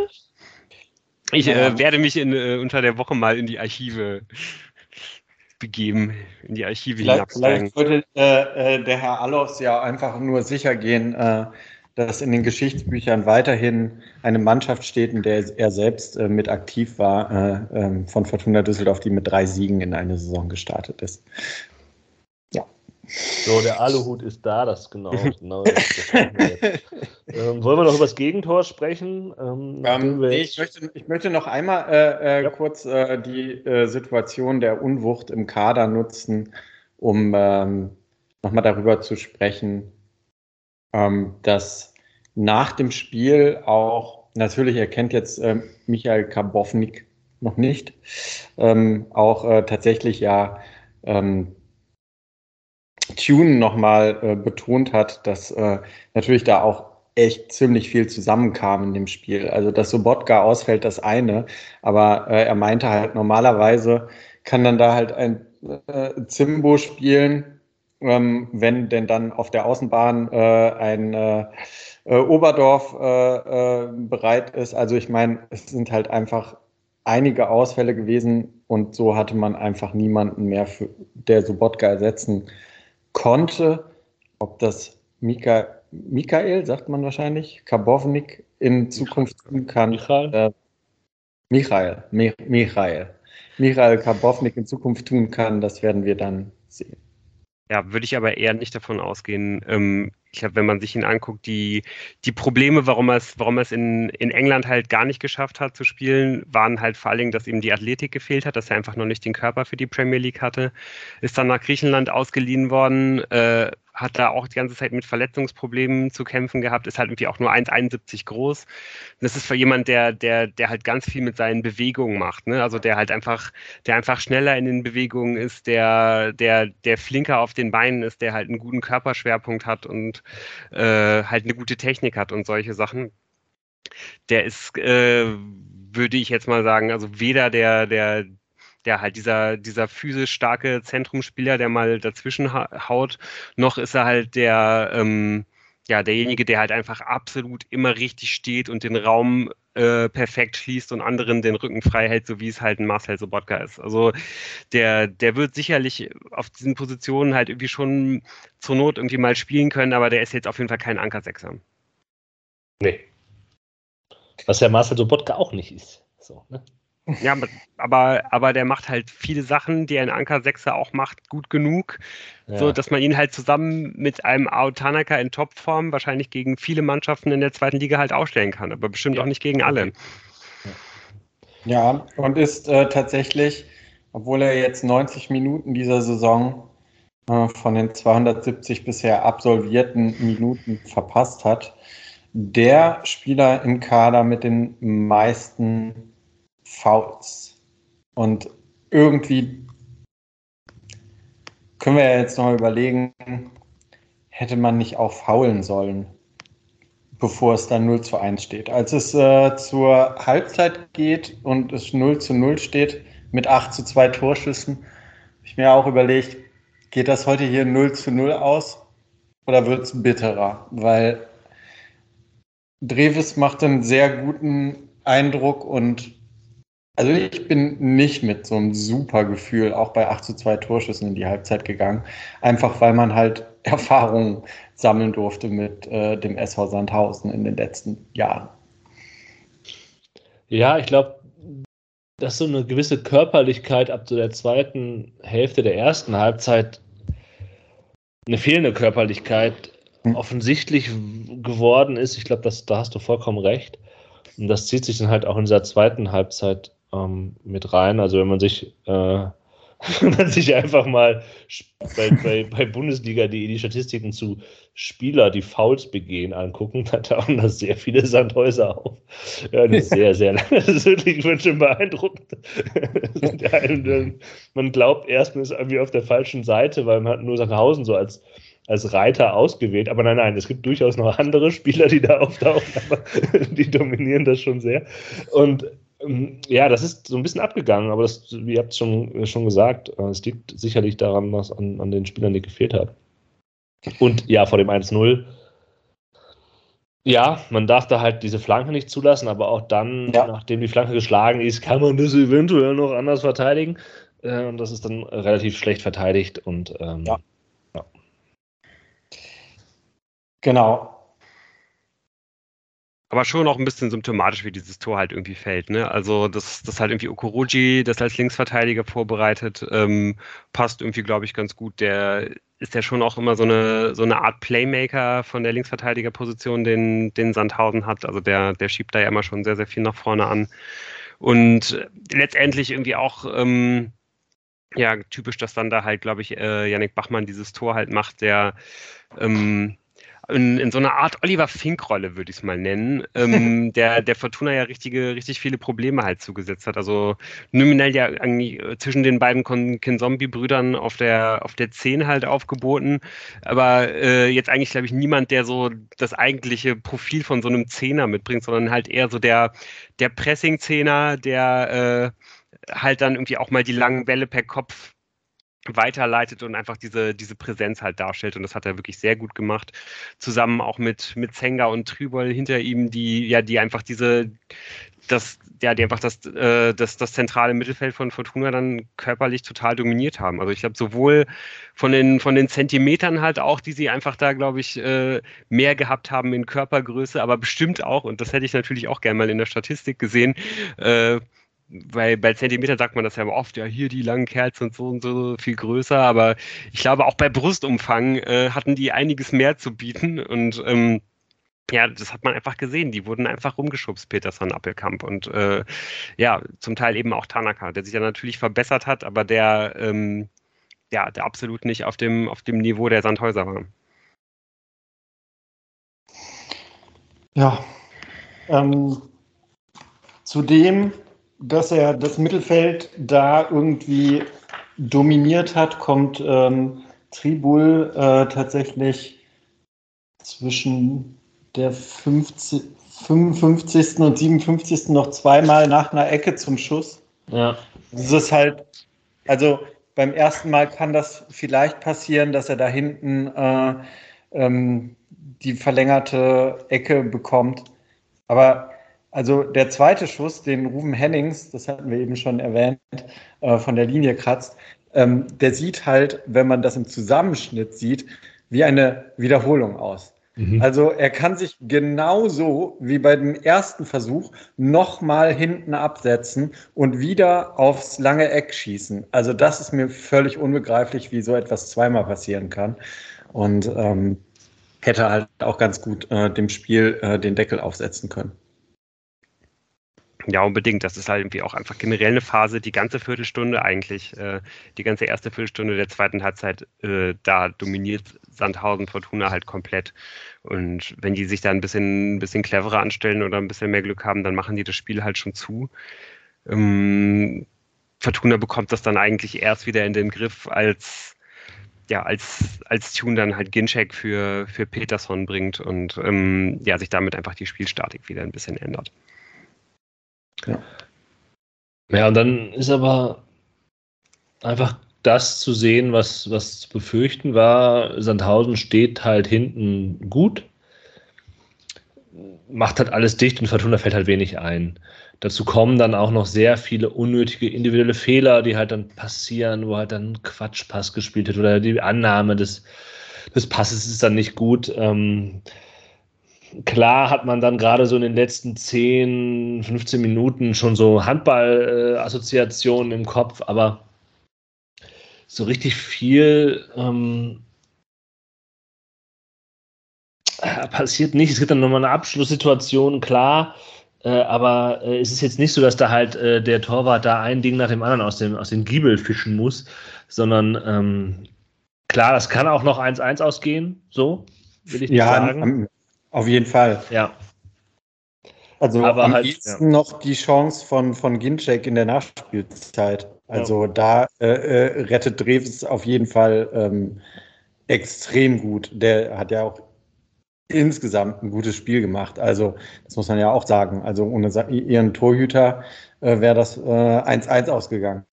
Ich äh, werde mich in, äh, unter der Woche mal in die Archive begeben, in die Archive vielleicht, Vielleicht würde äh, äh, der Herr Allos ja einfach nur sicher gehen, äh, dass in den Geschichtsbüchern weiterhin eine Mannschaft steht, in der er selbst äh, mit aktiv war, ähm, von Fortuna Düsseldorf, die mit drei Siegen in eine Saison gestartet ist. So, der Aluhut ist da, das genau. genau das, ähm, wollen wir noch über das Gegentor sprechen? Ähm, ähm, nee, ich, möchte, ich möchte noch einmal äh, äh, ja. kurz äh, die äh, Situation der Unwucht im Kader nutzen, um ähm, nochmal darüber zu sprechen, ähm, dass nach dem Spiel auch, natürlich erkennt jetzt äh, Michael Karbovnik noch nicht, ähm, auch äh, tatsächlich ja ähm, Tune nochmal äh, betont hat, dass äh, natürlich da auch echt ziemlich viel zusammenkam in dem Spiel. Also, dass Sobotka ausfällt, das eine, aber äh, er meinte halt, normalerweise kann dann da halt ein äh, Zimbo spielen, ähm, wenn denn dann auf der Außenbahn äh, ein äh, äh, Oberdorf äh, äh, bereit ist. Also ich meine, es sind halt einfach einige Ausfälle gewesen und so hatte man einfach niemanden mehr, für, der Sobotka ersetzen konnte, ob das Mika, Michael, sagt man wahrscheinlich, Karbovnik in Zukunft tun kann. Michael? Äh, Michael, Michael. Michael Karbovnik in Zukunft tun kann, das werden wir dann sehen. Ja, würde ich aber eher nicht davon ausgehen. Ähm, ich glaube, wenn man sich ihn anguckt, die, die Probleme, warum er es, warum er es in, in England halt gar nicht geschafft hat zu spielen, waren halt vor allen Dingen, dass ihm die Athletik gefehlt hat, dass er einfach noch nicht den Körper für die Premier League hatte. Ist dann nach Griechenland ausgeliehen worden, äh, hat da auch die ganze Zeit mit Verletzungsproblemen zu kämpfen gehabt, ist halt irgendwie auch nur 1,71 groß. Das ist für jemand, der, der, der halt ganz viel mit seinen Bewegungen macht, ne? Also der halt einfach, der einfach schneller in den Bewegungen ist, der, der, der flinker auf den Beinen ist, der halt einen guten Körperschwerpunkt hat und äh, halt eine gute Technik hat und solche Sachen. Der ist, äh, würde ich jetzt mal sagen, also weder der, der, der halt dieser, dieser physisch starke Zentrumspieler, der mal dazwischen haut, noch ist er halt der, ähm, ja, derjenige, der halt einfach absolut immer richtig steht und den Raum äh, perfekt schließt und anderen den Rücken frei hält, so wie es halt ein Marcel Sobotka ist. Also der, der wird sicherlich auf diesen Positionen halt irgendwie schon zur Not irgendwie mal spielen können, aber der ist jetzt auf jeden Fall kein Ankersechser. Nee. Was ja Marcel Sobotka auch nicht ist. So, ne? Ja, aber, aber der macht halt viele Sachen, die ein Anker Sechser auch macht, gut genug, ja. so dass man ihn halt zusammen mit einem Autanaka in Topform wahrscheinlich gegen viele Mannschaften in der zweiten Liga halt aufstellen kann, aber bestimmt ja. auch nicht gegen alle. Ja, und ist äh, tatsächlich, obwohl er jetzt 90 Minuten dieser Saison äh, von den 270 bisher absolvierten Minuten verpasst hat, der Spieler im Kader mit den meisten Fouls. Und irgendwie können wir ja jetzt noch mal überlegen, hätte man nicht auch faulen sollen, bevor es dann 0 zu 1 steht. Als es äh, zur Halbzeit geht und es 0 zu 0 steht mit 8 zu 2 Torschüssen, habe ich mir auch überlegt, geht das heute hier 0 zu 0 aus oder wird es bitterer? Weil Dreves macht einen sehr guten Eindruck und also ich bin nicht mit so einem super Gefühl auch bei 8 zu 2 Torschüssen in die Halbzeit gegangen. Einfach weil man halt Erfahrungen sammeln durfte mit äh, dem SV Sandhausen in den letzten Jahren. Ja, ich glaube, dass so eine gewisse Körperlichkeit ab zu der zweiten Hälfte der ersten Halbzeit eine fehlende Körperlichkeit hm. offensichtlich geworden ist. Ich glaube, da hast du vollkommen recht. Und das zieht sich dann halt auch in dieser zweiten Halbzeit ähm, mit rein. Also wenn man sich, äh, wenn man sich einfach mal bei, bei, bei Bundesliga die, die Statistiken zu Spieler, die Fouls begehen, angucken, da tauchen da sehr viele Sandhäuser auf. Ja, das ist sehr, sehr lange. Das ist wirklich ich schon beeindruckend. man glaubt erst, man ist irgendwie auf der falschen Seite, weil man hat nur Sandhausen so als als Reiter ausgewählt. Aber nein, nein, es gibt durchaus noch andere Spieler, die da auftauchen, aber die dominieren das schon sehr. Und ja, das ist so ein bisschen abgegangen, aber das, wie ihr habt es schon, schon gesagt, äh, es liegt sicherlich daran, was an, an den Spielern, die gefehlt hat. Und ja, vor dem 1-0, ja, man darf da halt diese Flanke nicht zulassen, aber auch dann, ja. nachdem die Flanke geschlagen ist, kann man das eventuell noch anders verteidigen. Äh, und das ist dann relativ schlecht verteidigt und ähm, ja. ja. Genau aber schon noch ein bisschen symptomatisch, wie dieses Tor halt irgendwie fällt. Ne? Also, dass das halt irgendwie Okoroji das als Linksverteidiger vorbereitet, ähm, passt irgendwie, glaube ich, ganz gut. Der ist ja schon auch immer so eine, so eine Art Playmaker von der Linksverteidigerposition, den, den Sandhausen hat. Also der, der schiebt da ja immer schon sehr, sehr viel nach vorne an. Und letztendlich irgendwie auch ähm, ja, typisch, dass dann da halt, glaube ich, äh, Yannick Bachmann dieses Tor halt macht, der ähm, in, in so einer Art Oliver Fink-Rolle, würde ich es mal nennen, ähm, der, der Fortuna ja richtige, richtig viele Probleme halt zugesetzt hat. Also nominell ja eigentlich äh, zwischen den beiden Kinzombie-Brüdern auf der, auf der 10 halt aufgeboten, aber äh, jetzt eigentlich, glaube ich, niemand, der so das eigentliche Profil von so einem Zehner mitbringt, sondern halt eher so der, der Pressing-Zehner, der äh, halt dann irgendwie auch mal die langen Bälle per Kopf weiterleitet und einfach diese, diese Präsenz halt darstellt. Und das hat er wirklich sehr gut gemacht. Zusammen auch mit, mit Zenga und Trübol hinter ihm, die ja, die einfach diese, das, ja, die einfach das, äh, das, das zentrale Mittelfeld von Fortuna dann körperlich total dominiert haben. Also ich glaube, sowohl von den, von den Zentimetern halt auch, die sie einfach da, glaube ich, äh, mehr gehabt haben in Körpergröße, aber bestimmt auch, und das hätte ich natürlich auch gerne mal in der Statistik gesehen, äh, bei, bei Zentimeter sagt man das ja oft, ja, hier die langen Kerls sind so und so viel größer, aber ich glaube, auch bei Brustumfang äh, hatten die einiges mehr zu bieten und ähm, ja, das hat man einfach gesehen. Die wurden einfach rumgeschubst, Peterson, Appelkamp und äh, ja, zum Teil eben auch Tanaka, der sich ja natürlich verbessert hat, aber der, ähm, ja, der absolut nicht auf dem, auf dem Niveau der Sandhäuser war. Ja. Ähm, zudem dass er das Mittelfeld da irgendwie dominiert hat, kommt ähm, Tribul äh, tatsächlich zwischen der 50, 55. und 57. noch zweimal nach einer Ecke zum Schuss. Ja. Das ist halt, also beim ersten Mal kann das vielleicht passieren, dass er da hinten äh, ähm, die verlängerte Ecke bekommt. Aber also der zweite Schuss, den Ruben Hennings, das hatten wir eben schon erwähnt, äh, von der Linie kratzt, ähm, der sieht halt, wenn man das im Zusammenschnitt sieht, wie eine Wiederholung aus. Mhm. Also er kann sich genauso wie bei dem ersten Versuch nochmal hinten absetzen und wieder aufs lange Eck schießen. Also das ist mir völlig unbegreiflich, wie so etwas zweimal passieren kann. Und ähm, hätte halt auch ganz gut äh, dem Spiel äh, den Deckel aufsetzen können. Ja, unbedingt. Das ist halt irgendwie auch einfach generell eine Phase, die ganze Viertelstunde eigentlich, äh, die ganze erste Viertelstunde der zweiten Halbzeit, äh, da dominiert Sandhausen Fortuna halt komplett. Und wenn die sich da ein bisschen, ein bisschen cleverer anstellen oder ein bisschen mehr Glück haben, dann machen die das Spiel halt schon zu. Ähm, Fortuna bekommt das dann eigentlich erst wieder in den Griff, als ja, als, als Tune dann halt Ginchek für, für Peterson bringt und ähm, ja, sich damit einfach die Spielstatik wieder ein bisschen ändert. Ja. Ja, und dann ist aber einfach das zu sehen, was, was zu befürchten war. Sandhausen steht halt hinten gut, macht halt alles dicht und Fortuna fällt halt wenig ein. Dazu kommen dann auch noch sehr viele unnötige individuelle Fehler, die halt dann passieren, wo halt dann Quatschpass gespielt wird oder die Annahme des, des Passes ist dann nicht gut. Ähm, klar hat man dann gerade so in den letzten 10, 15 Minuten schon so Handball-Assoziationen im Kopf, aber so richtig viel ähm, passiert nicht. Es gibt dann nochmal eine Abschlusssituation, klar. Äh, aber äh, es ist jetzt nicht so, dass da halt äh, der Torwart da ein Ding nach dem anderen aus dem, aus dem Giebel fischen muss, sondern ähm, klar, das kann auch noch 1-1 ausgehen, so will ich nicht ja, sagen. Auf jeden Fall. Ja. Also Aber am halt, ehesten ja. noch die Chance von, von Ginczek in der Nachspielzeit. Also ja. da äh, äh, rettet Dreves auf jeden Fall ähm, extrem gut. Der hat ja auch insgesamt ein gutes Spiel gemacht. Also das muss man ja auch sagen. Also ohne ihren Torhüter äh, wäre das 1-1 äh, ausgegangen.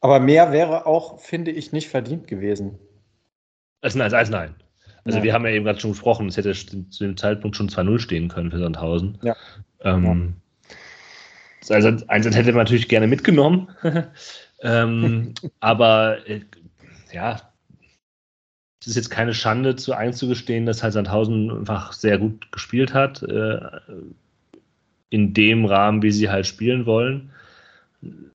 Aber mehr wäre auch, finde ich, nicht verdient gewesen. Also nein, also nein. Also wir haben ja eben gerade schon gesprochen, es hätte zu dem Zeitpunkt schon 2-0 stehen können für Sandhausen. Ja. Ähm. Also Einsatz hätte man natürlich gerne mitgenommen. ähm, aber äh, ja, es ist jetzt keine Schande zu einzugestehen, dass halt Sandhausen einfach sehr gut gespielt hat. Äh, in dem Rahmen, wie sie halt spielen wollen.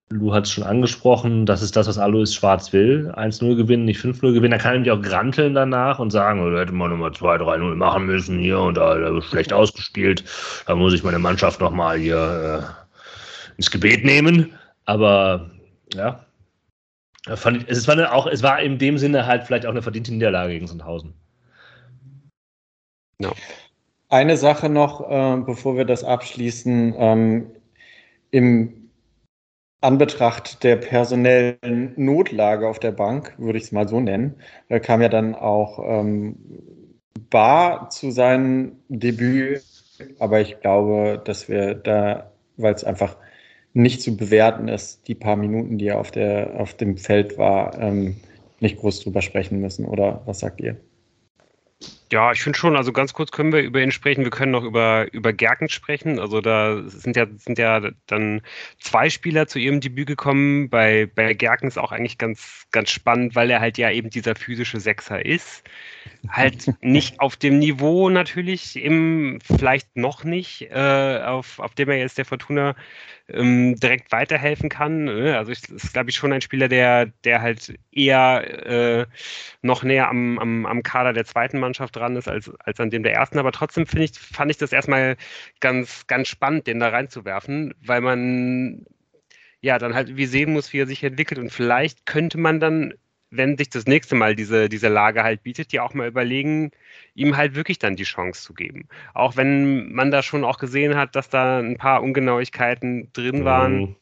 Lu hat es schon angesprochen, das ist das, was Alois Schwarz will. 1-0 gewinnen, nicht 5-0 gewinnen. Da kann er nämlich auch granteln danach und sagen, oh, da hätte man nochmal 2-3-0 machen müssen hier und da, da schlecht ausgespielt. Da muss ich meine Mannschaft nochmal hier äh, ins Gebet nehmen. Aber ja, fand ich, es, war auch, es war in dem Sinne halt vielleicht auch eine verdiente Niederlage gegen Sandhausen. No. Eine Sache noch, äh, bevor wir das abschließen. Ähm, Im Anbetracht der personellen Notlage auf der Bank, würde ich es mal so nennen, da kam ja dann auch ähm, Bar zu seinem Debüt, aber ich glaube, dass wir da, weil es einfach nicht zu bewerten ist, die paar Minuten, die er auf, der, auf dem Feld war, ähm, nicht groß drüber sprechen müssen. Oder was sagt ihr? Ja, ich finde schon, also ganz kurz können wir über ihn sprechen. Wir können noch über, über Gerken sprechen. Also da sind ja, sind ja dann zwei Spieler zu ihrem Debüt gekommen. Bei, bei Gerken ist auch eigentlich ganz, ganz spannend, weil er halt ja eben dieser physische Sechser ist. Halt nicht auf dem Niveau natürlich, im, vielleicht noch nicht, äh, auf, auf dem er jetzt der Fortuna ähm, direkt weiterhelfen kann. Ne? Also ich, ist, glaube ich, schon ein Spieler, der, der halt eher äh, noch näher am, am, am Kader der zweiten Mannschaft dran ist als, als an dem der ersten. Aber trotzdem finde ich, fand ich das erstmal ganz, ganz spannend, den da reinzuwerfen, weil man ja dann halt wie sehen muss, wie er sich entwickelt. Und vielleicht könnte man dann wenn sich das nächste Mal diese, diese Lage halt bietet, ja auch mal überlegen, ihm halt wirklich dann die Chance zu geben. Auch wenn man da schon auch gesehen hat, dass da ein paar Ungenauigkeiten drin waren. Mhm.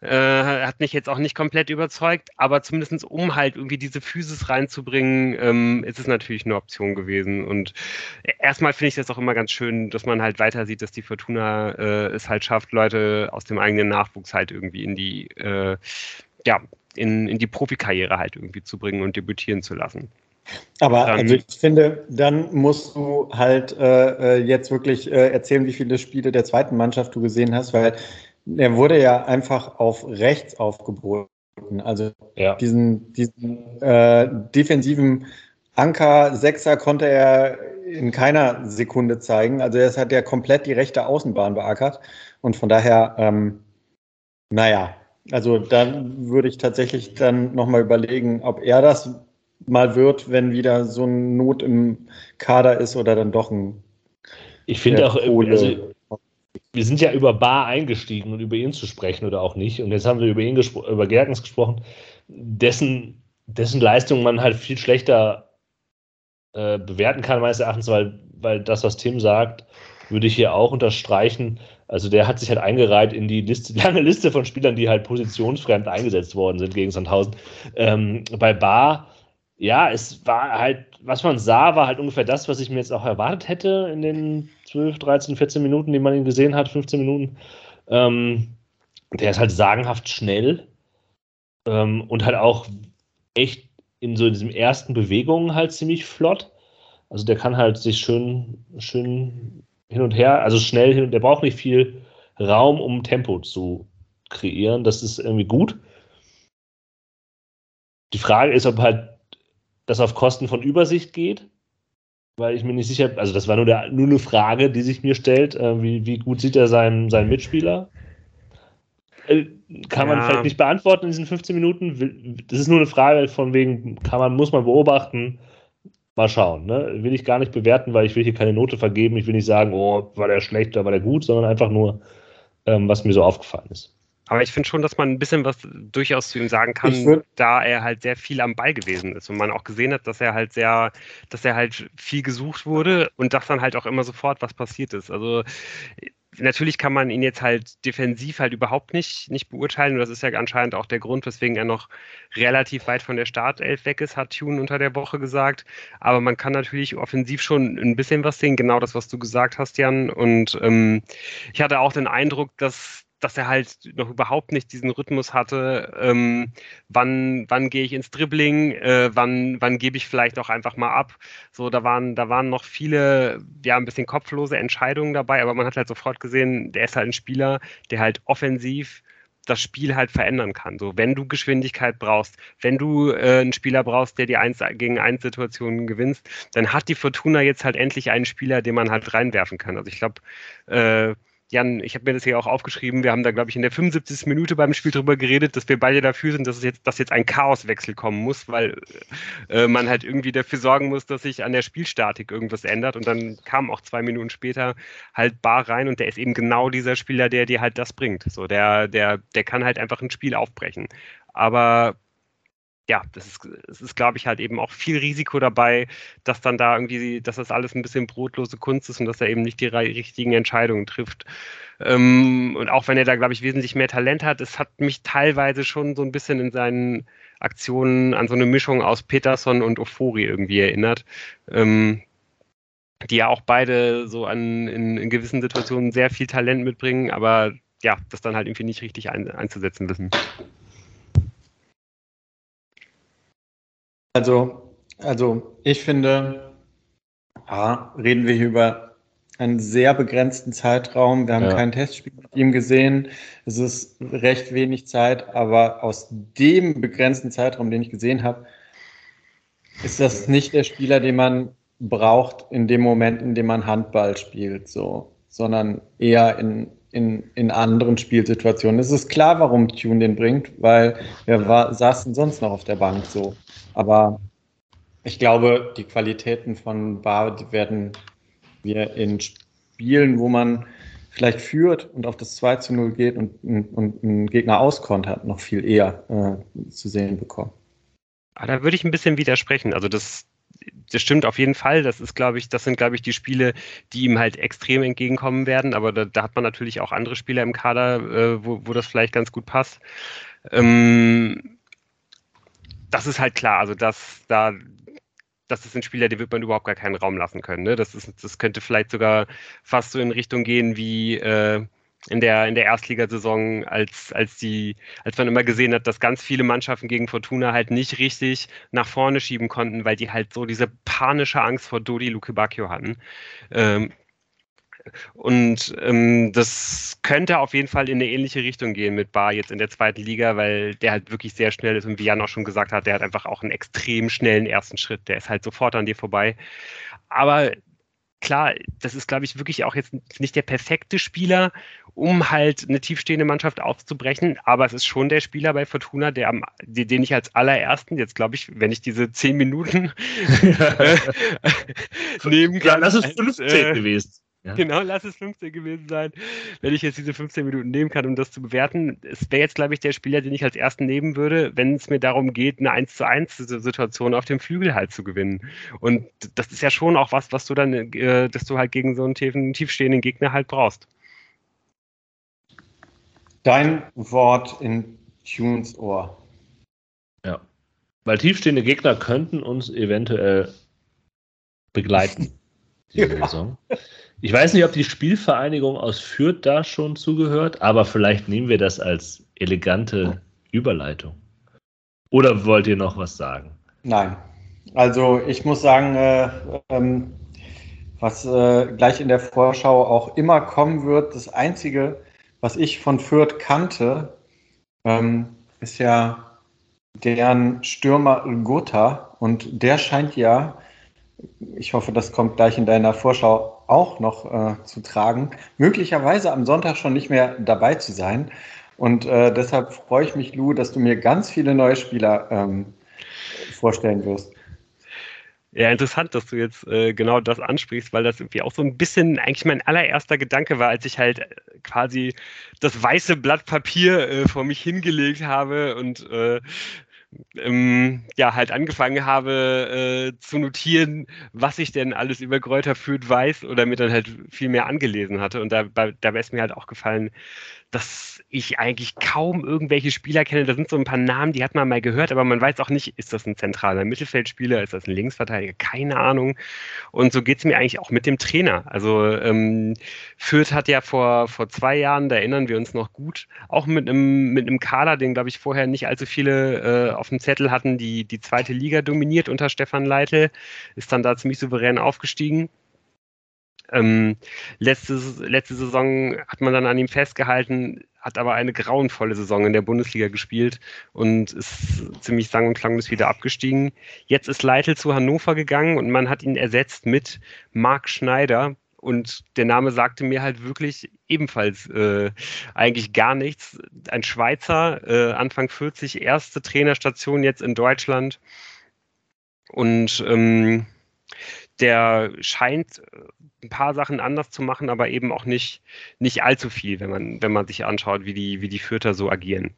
Äh, hat mich jetzt auch nicht komplett überzeugt, aber zumindest um halt irgendwie diese Physis reinzubringen, ähm, ist es natürlich eine Option gewesen. Und erstmal finde ich das auch immer ganz schön, dass man halt weiter sieht, dass die Fortuna äh, es halt schafft, Leute aus dem eigenen Nachwuchs halt irgendwie in die, äh, ja, in, in die Profikarriere halt irgendwie zu bringen und debütieren zu lassen. Aber dann, also ich finde, dann musst du halt äh, äh, jetzt wirklich äh, erzählen, wie viele Spiele der zweiten Mannschaft du gesehen hast, weil er wurde ja einfach auf rechts aufgeboten. Also ja. diesen, diesen äh, defensiven Anker Sechser konnte er in keiner Sekunde zeigen. Also er hat ja komplett die rechte Außenbahn beackert. Und von daher, ähm, naja, also dann würde ich tatsächlich dann nochmal überlegen, ob er das mal wird, wenn wieder so eine Not im Kader ist oder dann doch ein. Ich finde auch, also, wir sind ja über Bar eingestiegen und über ihn zu sprechen oder auch nicht. Und jetzt haben wir über ihn über Gerkens gesprochen, dessen, dessen Leistung man halt viel schlechter äh, bewerten kann, meines Erachtens, weil, weil das, was Tim sagt, würde ich hier auch unterstreichen. Also der hat sich halt eingereiht in die Liste, lange Liste von Spielern, die halt positionsfremd eingesetzt worden sind gegen Sandhausen. Ähm, bei Bar, ja, es war halt, was man sah, war halt ungefähr das, was ich mir jetzt auch erwartet hätte in den 12, 13, 14 Minuten, die man ihn gesehen hat, 15 Minuten. Ähm, der ist halt sagenhaft schnell ähm, und halt auch echt in so diesen ersten Bewegungen halt ziemlich flott. Also der kann halt sich schön, schön hin und her, also schnell hin und der braucht nicht viel Raum, um Tempo zu kreieren. Das ist irgendwie gut. Die Frage ist, ob halt das auf Kosten von Übersicht geht, weil ich mir nicht sicher, also das war nur, der, nur eine Frage, die sich mir stellt, äh, wie, wie gut sieht er seinen, seinen Mitspieler? Äh, kann man vielleicht nicht beantworten in diesen 15 Minuten. Das ist nur eine Frage von wegen, kann man, muss man beobachten, Mal schauen. Ne? Will ich gar nicht bewerten, weil ich will hier keine Note vergeben. Ich will nicht sagen, oh, war der schlecht oder war der gut, sondern einfach nur, ähm, was mir so aufgefallen ist. Aber ich finde schon, dass man ein bisschen was durchaus zu ihm sagen kann, da er halt sehr viel am Ball gewesen ist und man auch gesehen hat, dass er halt sehr, dass er halt viel gesucht wurde und dass dann halt auch immer sofort was passiert ist. Also natürlich kann man ihn jetzt halt defensiv halt überhaupt nicht, nicht beurteilen. Und das ist ja anscheinend auch der Grund, weswegen er noch relativ weit von der Startelf weg ist, hat Tune unter der Woche gesagt. Aber man kann natürlich offensiv schon ein bisschen was sehen, genau das, was du gesagt hast, Jan. Und ähm, ich hatte auch den Eindruck, dass dass er halt noch überhaupt nicht diesen Rhythmus hatte, ähm, wann, wann gehe ich ins Dribbling, äh, wann, wann gebe ich vielleicht auch einfach mal ab. So, da waren, da waren noch viele, ja, ein bisschen kopflose Entscheidungen dabei, aber man hat halt sofort gesehen, der ist halt ein Spieler, der halt offensiv das Spiel halt verändern kann. So, wenn du Geschwindigkeit brauchst, wenn du äh, einen Spieler brauchst, der die 1 gegen 1 Situationen gewinnst, dann hat die Fortuna jetzt halt endlich einen Spieler, den man halt reinwerfen kann. Also ich glaube, äh, Jan, ich habe mir das hier auch aufgeschrieben, wir haben da, glaube ich, in der 75. Minute beim Spiel drüber geredet, dass wir beide dafür sind, dass es jetzt, dass jetzt ein Chaoswechsel kommen muss, weil äh, man halt irgendwie dafür sorgen muss, dass sich an der Spielstatik irgendwas ändert. Und dann kam auch zwei Minuten später halt Bar rein und der ist eben genau dieser Spieler, der dir halt das bringt. So, der, der, der kann halt einfach ein Spiel aufbrechen. Aber ja, das ist, es ist, glaube ich, halt eben auch viel Risiko dabei, dass dann da irgendwie, dass das alles ein bisschen brotlose Kunst ist und dass er eben nicht die richtigen Entscheidungen trifft. Ähm, und auch wenn er da, glaube ich, wesentlich mehr Talent hat, es hat mich teilweise schon so ein bisschen in seinen Aktionen an so eine Mischung aus Peterson und Ofori irgendwie erinnert. Ähm, die ja auch beide so an, in, in, gewissen Situationen sehr viel Talent mitbringen, aber ja, das dann halt irgendwie nicht richtig ein, einzusetzen wissen. Also, also ich finde, ja, reden wir hier über einen sehr begrenzten Zeitraum. Wir haben ja. kein Testspiel mit ihm gesehen. Es ist recht wenig Zeit, aber aus dem begrenzten Zeitraum, den ich gesehen habe, ist das nicht der Spieler, den man braucht in dem Moment, in dem man Handball spielt, so, sondern eher in, in, in anderen Spielsituationen. Es ist klar, warum Tune den bringt, weil wir war, saßen sonst noch auf der Bank so. Aber ich glaube, die Qualitäten von Bar werden wir in Spielen, wo man vielleicht führt und auf das 2 zu 0 geht und, und, und einen Gegner auskontert, noch viel eher äh, zu sehen bekommen. Ah, da würde ich ein bisschen widersprechen. Also das, das stimmt auf jeden Fall. Das ist, glaube ich, das sind, glaube ich, die Spiele, die ihm halt extrem entgegenkommen werden. Aber da, da hat man natürlich auch andere Spieler im Kader, äh, wo, wo das vielleicht ganz gut passt. Ähm, das ist halt klar. Also, dass da, das ist ein Spieler, den wird man überhaupt gar keinen Raum lassen können. Ne? Das, ist, das könnte vielleicht sogar fast so in Richtung gehen wie, äh, in der, in der Erstligasaison, als, als die, als man immer gesehen hat, dass ganz viele Mannschaften gegen Fortuna halt nicht richtig nach vorne schieben konnten, weil die halt so diese panische Angst vor Dodi Lukebakio hatten. Ähm, und ähm, das könnte auf jeden Fall in eine ähnliche Richtung gehen mit Bar jetzt in der zweiten Liga, weil der halt wirklich sehr schnell ist und wie Jan auch schon gesagt hat, der hat einfach auch einen extrem schnellen ersten Schritt. Der ist halt sofort an dir vorbei. Aber klar, das ist, glaube ich, wirklich auch jetzt nicht der perfekte Spieler, um halt eine tiefstehende Mannschaft aufzubrechen. Aber es ist schon der Spieler bei Fortuna, der am, den ich als allerersten, jetzt glaube ich, wenn ich diese zehn Minuten nehmen kann. Ja, lass es 15 als, äh, gewesen. Ja. Genau, lass es 15 gewesen sein, wenn ich jetzt diese 15 Minuten nehmen kann, um das zu bewerten. Es wäre jetzt, glaube ich, der Spieler, den ich als ersten nehmen würde, wenn es mir darum geht, eine 1 zu 1 Situation auf dem Flügel halt zu gewinnen. Und das ist ja schon auch was, was du dann, äh, dass du halt gegen so einen tiefen, tiefstehenden Gegner halt brauchst. Dein Wort in Tunes Ohr. Ja. Weil tiefstehende Gegner könnten uns eventuell begleiten. Diese ja. Saison. Ich weiß nicht, ob die Spielvereinigung aus Fürth da schon zugehört, aber vielleicht nehmen wir das als elegante Überleitung. Oder wollt ihr noch was sagen? Nein. Also ich muss sagen, äh, ähm, was äh, gleich in der Vorschau auch immer kommen wird, das Einzige, was ich von Fürth kannte, ähm, ist ja deren Stürmer Gotha und der scheint ja, ich hoffe, das kommt gleich in deiner Vorschau auch noch äh, zu tragen, möglicherweise am Sonntag schon nicht mehr dabei zu sein. Und äh, deshalb freue ich mich, Lou, dass du mir ganz viele neue Spieler ähm, vorstellen wirst. Ja, interessant, dass du jetzt äh, genau das ansprichst, weil das irgendwie auch so ein bisschen eigentlich mein allererster Gedanke war, als ich halt äh, quasi das weiße Blatt Papier äh, vor mich hingelegt habe und äh, ähm, ja, halt angefangen habe äh, zu notieren, was ich denn alles über Kräuter Fürth weiß oder mir dann halt viel mehr angelesen hatte. Und da, da wäre es mir halt auch gefallen, dass ich eigentlich kaum irgendwelche Spieler kenne. Da sind so ein paar Namen, die hat man mal gehört, aber man weiß auch nicht, ist das ein zentraler Mittelfeldspieler, ist das ein Linksverteidiger, keine Ahnung. Und so geht es mir eigentlich auch mit dem Trainer. Also ähm, Fürth hat ja vor, vor zwei Jahren, da erinnern wir uns noch gut, auch mit einem, mit einem Kader, den, glaube ich, vorher nicht allzu viele äh, auf dem Zettel hatten, die, die zweite Liga dominiert unter Stefan Leitl, ist dann da ziemlich souverän aufgestiegen. Ähm, letzte, letzte Saison hat man dann an ihm festgehalten, hat aber eine grauenvolle Saison in der Bundesliga gespielt und ist ziemlich sang- und klanglos wieder abgestiegen. Jetzt ist Leitl zu Hannover gegangen und man hat ihn ersetzt mit Marc Schneider. Und der Name sagte mir halt wirklich ebenfalls äh, eigentlich gar nichts. Ein Schweizer, äh, Anfang 40, erste Trainerstation jetzt in Deutschland. Und ähm, der scheint äh, ein paar Sachen anders zu machen, aber eben auch nicht, nicht allzu viel, wenn man, wenn man sich anschaut, wie die, wie die Fürther so agieren.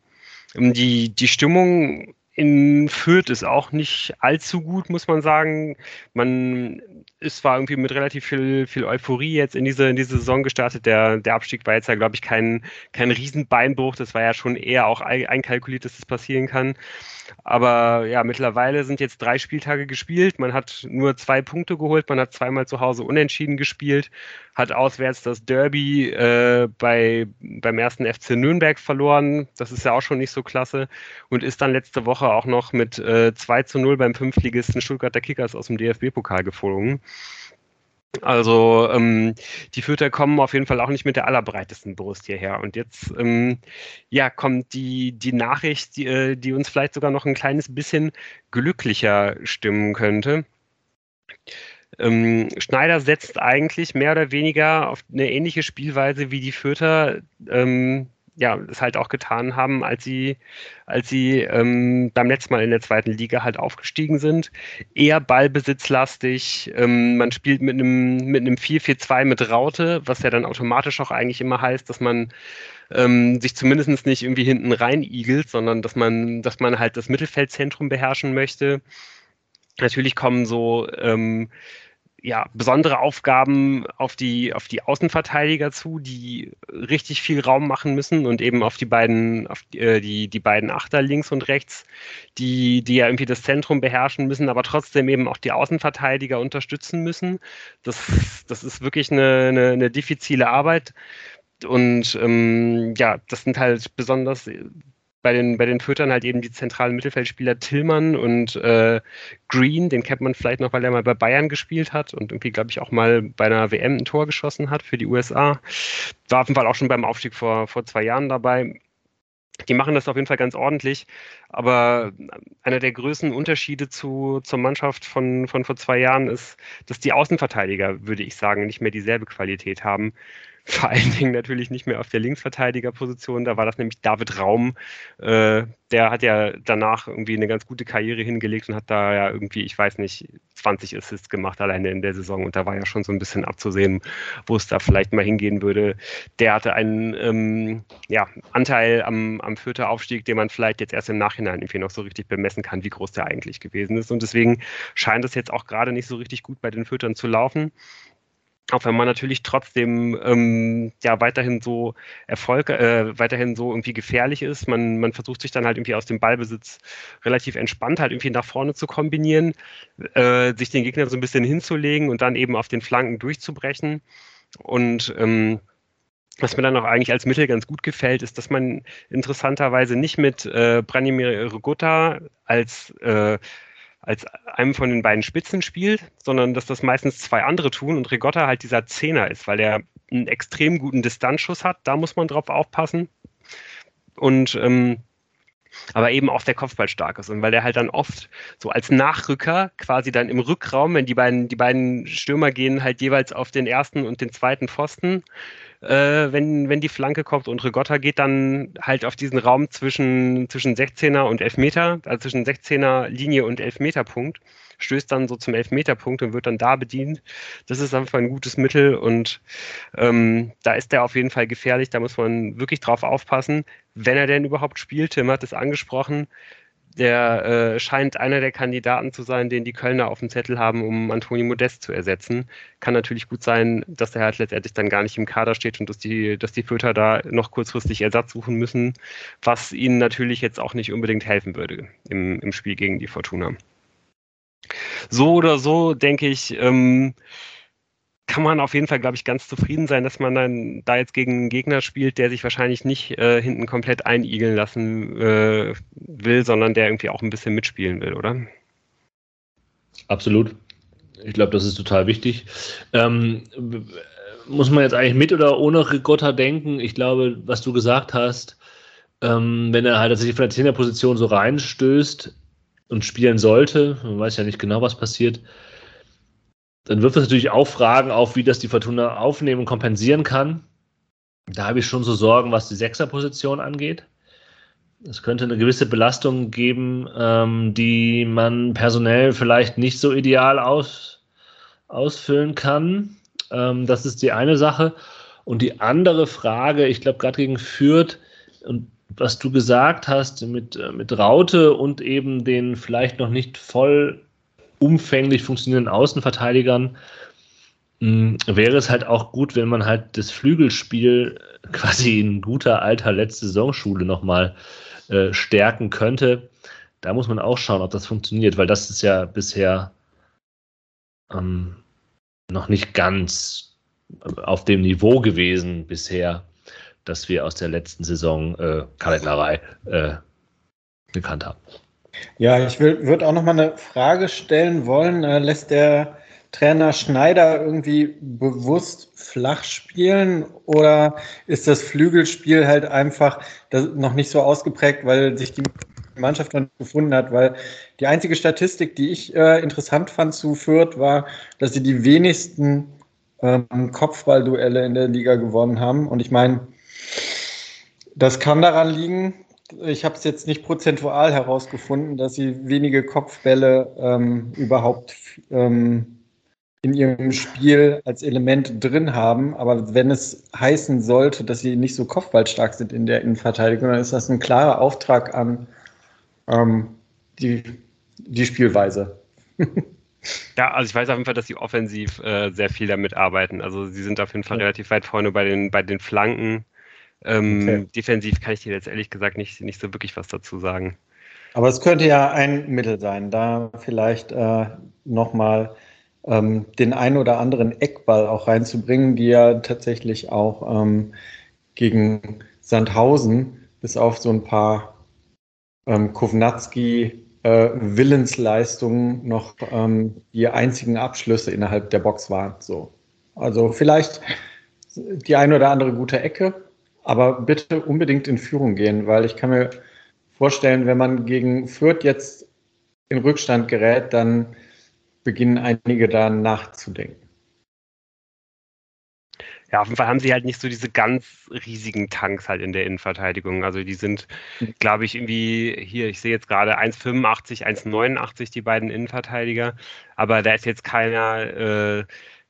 Ähm, die, die Stimmung in Fürth ist auch nicht allzu gut, muss man sagen. Man ist zwar irgendwie mit relativ viel, viel Euphorie jetzt in diese, in diese Saison gestartet. Der, der Abstieg war jetzt ja, glaube ich, kein, kein Riesenbeinbruch. Das war ja schon eher auch einkalkuliert, dass das passieren kann. Aber ja, mittlerweile sind jetzt drei Spieltage gespielt. Man hat nur zwei Punkte geholt. Man hat zweimal zu Hause unentschieden gespielt, hat auswärts das Derby äh, bei, beim ersten FC Nürnberg verloren. Das ist ja auch schon nicht so klasse. Und ist dann letzte Woche auch noch mit äh, 2 zu 0 beim Fünftligisten Stuttgarter Kickers aus dem DFB-Pokal geflogen. Also ähm, die Fürther kommen auf jeden Fall auch nicht mit der allerbreitesten Brust hierher. Und jetzt ähm, ja, kommt die, die Nachricht, die, äh, die uns vielleicht sogar noch ein kleines bisschen glücklicher stimmen könnte. Ähm, Schneider setzt eigentlich mehr oder weniger auf eine ähnliche Spielweise wie die Fürther ähm, ja, es halt auch getan haben, als sie, als sie ähm, beim letzten Mal in der zweiten Liga halt aufgestiegen sind. Eher ballbesitzlastig. Ähm, man spielt mit einem, mit einem 4-4-2 mit Raute, was ja dann automatisch auch eigentlich immer heißt, dass man ähm, sich zumindest nicht irgendwie hinten rein igelt, sondern dass man, dass man halt das Mittelfeldzentrum beherrschen möchte. Natürlich kommen so ähm, ja, besondere Aufgaben auf die, auf die Außenverteidiger zu, die richtig viel Raum machen müssen und eben auf die beiden, auf die, äh, die, die beiden Achter links und rechts, die, die ja irgendwie das Zentrum beherrschen müssen, aber trotzdem eben auch die Außenverteidiger unterstützen müssen. Das, das ist wirklich eine, eine, eine diffizile Arbeit und ähm, ja, das sind halt besonders bei den, bei den Füttern halt eben die zentralen Mittelfeldspieler Tillmann und äh, Green, den kennt man vielleicht noch, weil er mal bei Bayern gespielt hat und irgendwie, glaube ich, auch mal bei einer WM ein Tor geschossen hat für die USA. War auf jeden Fall auch schon beim Aufstieg vor, vor zwei Jahren dabei. Die machen das auf jeden Fall ganz ordentlich. Aber einer der größten Unterschiede zu, zur Mannschaft von, von vor zwei Jahren ist, dass die Außenverteidiger, würde ich sagen, nicht mehr dieselbe Qualität haben. Vor allen Dingen natürlich nicht mehr auf der Linksverteidigerposition. Da war das nämlich David Raum. Äh, der hat ja danach irgendwie eine ganz gute Karriere hingelegt und hat da ja irgendwie, ich weiß nicht, 20 Assists gemacht alleine in der Saison. Und da war ja schon so ein bisschen abzusehen, wo es da vielleicht mal hingehen würde. Der hatte einen ähm, ja, Anteil am, am vierten Aufstieg, den man vielleicht jetzt erst im Nachhinein irgendwie noch so richtig bemessen kann, wie groß der eigentlich gewesen ist. Und deswegen scheint es jetzt auch gerade nicht so richtig gut bei den Viertern zu laufen auch wenn man natürlich trotzdem ähm, ja weiterhin so Erfolg, äh, weiterhin so irgendwie gefährlich ist. Man, man versucht sich dann halt irgendwie aus dem Ballbesitz relativ entspannt halt irgendwie nach vorne zu kombinieren, äh, sich den Gegner so ein bisschen hinzulegen und dann eben auf den Flanken durchzubrechen. Und ähm, was mir dann auch eigentlich als Mittel ganz gut gefällt, ist, dass man interessanterweise nicht mit äh, Branimir Rogota als äh, als einem von den beiden Spitzen spielt, sondern dass das meistens zwei andere tun und Rigotta halt dieser Zehner ist, weil er einen extrem guten Distanzschuss hat. Da muss man drauf aufpassen. Und ähm, aber eben auch der Kopfball stark ist und weil der halt dann oft so als Nachrücker quasi dann im Rückraum, wenn die beiden, die beiden Stürmer gehen halt jeweils auf den ersten und den zweiten Pfosten, äh, wenn, wenn die Flanke kommt und Rigotta geht dann halt auf diesen Raum zwischen, zwischen 16er und Elfmeter, also zwischen 16er Linie und Elfmeterpunkt, stößt dann so zum Elfmeterpunkt und wird dann da bedient. Das ist einfach ein gutes Mittel und ähm, da ist der auf jeden Fall gefährlich, da muss man wirklich drauf aufpassen, wenn er denn überhaupt spielt. Tim hat es angesprochen, der äh, scheint einer der Kandidaten zu sein, den die Kölner auf dem Zettel haben, um Antoni Modest zu ersetzen. Kann natürlich gut sein, dass er halt letztendlich dann gar nicht im Kader steht und dass die, dass die Fürther da noch kurzfristig Ersatz suchen müssen, was ihnen natürlich jetzt auch nicht unbedingt helfen würde im, im Spiel gegen die Fortuna. So oder so, denke ich, ähm, kann man auf jeden Fall, glaube ich, ganz zufrieden sein, dass man dann da jetzt gegen einen Gegner spielt, der sich wahrscheinlich nicht äh, hinten komplett einigeln lassen äh, will, sondern der irgendwie auch ein bisschen mitspielen will, oder? Absolut. Ich glaube, das ist total wichtig. Ähm, muss man jetzt eigentlich mit oder ohne Rigotta denken? Ich glaube, was du gesagt hast, ähm, wenn er halt tatsächlich von der Zehnerposition so reinstößt und spielen sollte, man weiß ja nicht genau, was passiert, dann wirft es natürlich auch Fragen auf, wie das die Fortuna aufnehmen und kompensieren kann. Da habe ich schon so Sorgen, was die Sechserposition angeht. Es könnte eine gewisse Belastung geben, ähm, die man personell vielleicht nicht so ideal aus, ausfüllen kann. Ähm, das ist die eine Sache. Und die andere Frage, ich glaube, gerade gegen Fürth und was du gesagt hast mit, äh, mit Raute und eben den vielleicht noch nicht voll umfänglich funktionierenden Außenverteidigern mh, hm, wäre es halt auch gut, wenn man halt das Flügelspiel quasi in guter alter letzte Saisonschule nochmal äh, stärken könnte. Da muss man auch schauen, ob das funktioniert, weil das ist ja bisher ähm, noch nicht ganz auf dem Niveau gewesen bisher, das wir aus der letzten Saison äh, Kalenderei äh, gekannt haben. Ja, ich würde auch noch mal eine Frage stellen wollen. Äh, lässt der Trainer Schneider irgendwie bewusst flach spielen oder ist das Flügelspiel halt einfach noch nicht so ausgeprägt, weil sich die Mannschaft noch nicht gefunden hat? Weil die einzige Statistik, die ich äh, interessant fand zu Fürth, war, dass sie die wenigsten ähm, Kopfballduelle in der Liga gewonnen haben. Und ich meine, das kann daran liegen, ich habe es jetzt nicht prozentual herausgefunden, dass sie wenige Kopfbälle ähm, überhaupt ähm, in ihrem Spiel als Element drin haben. Aber wenn es heißen sollte, dass sie nicht so kopfballstark sind in der Innenverteidigung, dann ist das ein klarer Auftrag an ähm, die, die Spielweise. Ja, also ich weiß auf jeden Fall, dass sie offensiv äh, sehr viel damit arbeiten. Also sie sind auf jeden Fall ja. relativ weit vorne bei den, bei den Flanken. Ähm, okay. Defensiv kann ich dir jetzt ehrlich gesagt nicht, nicht so wirklich was dazu sagen. Aber es könnte ja ein Mittel sein, da vielleicht äh, nochmal ähm, den einen oder anderen Eckball auch reinzubringen, die ja tatsächlich auch ähm, gegen Sandhausen bis auf so ein paar ähm, Kovnatski äh, Willensleistungen noch ähm, die einzigen Abschlüsse innerhalb der Box waren. So. Also vielleicht die eine oder andere gute Ecke, aber bitte unbedingt in Führung gehen, weil ich kann mir vorstellen, wenn man gegen Fürth jetzt in Rückstand gerät, dann beginnen einige da nachzudenken. Ja, auf jeden Fall haben sie halt nicht so diese ganz riesigen Tanks halt in der Innenverteidigung. Also die sind, mhm. glaube ich, irgendwie hier, ich sehe jetzt gerade 1,85, 1,89 die beiden Innenverteidiger, aber da ist jetzt keiner, äh,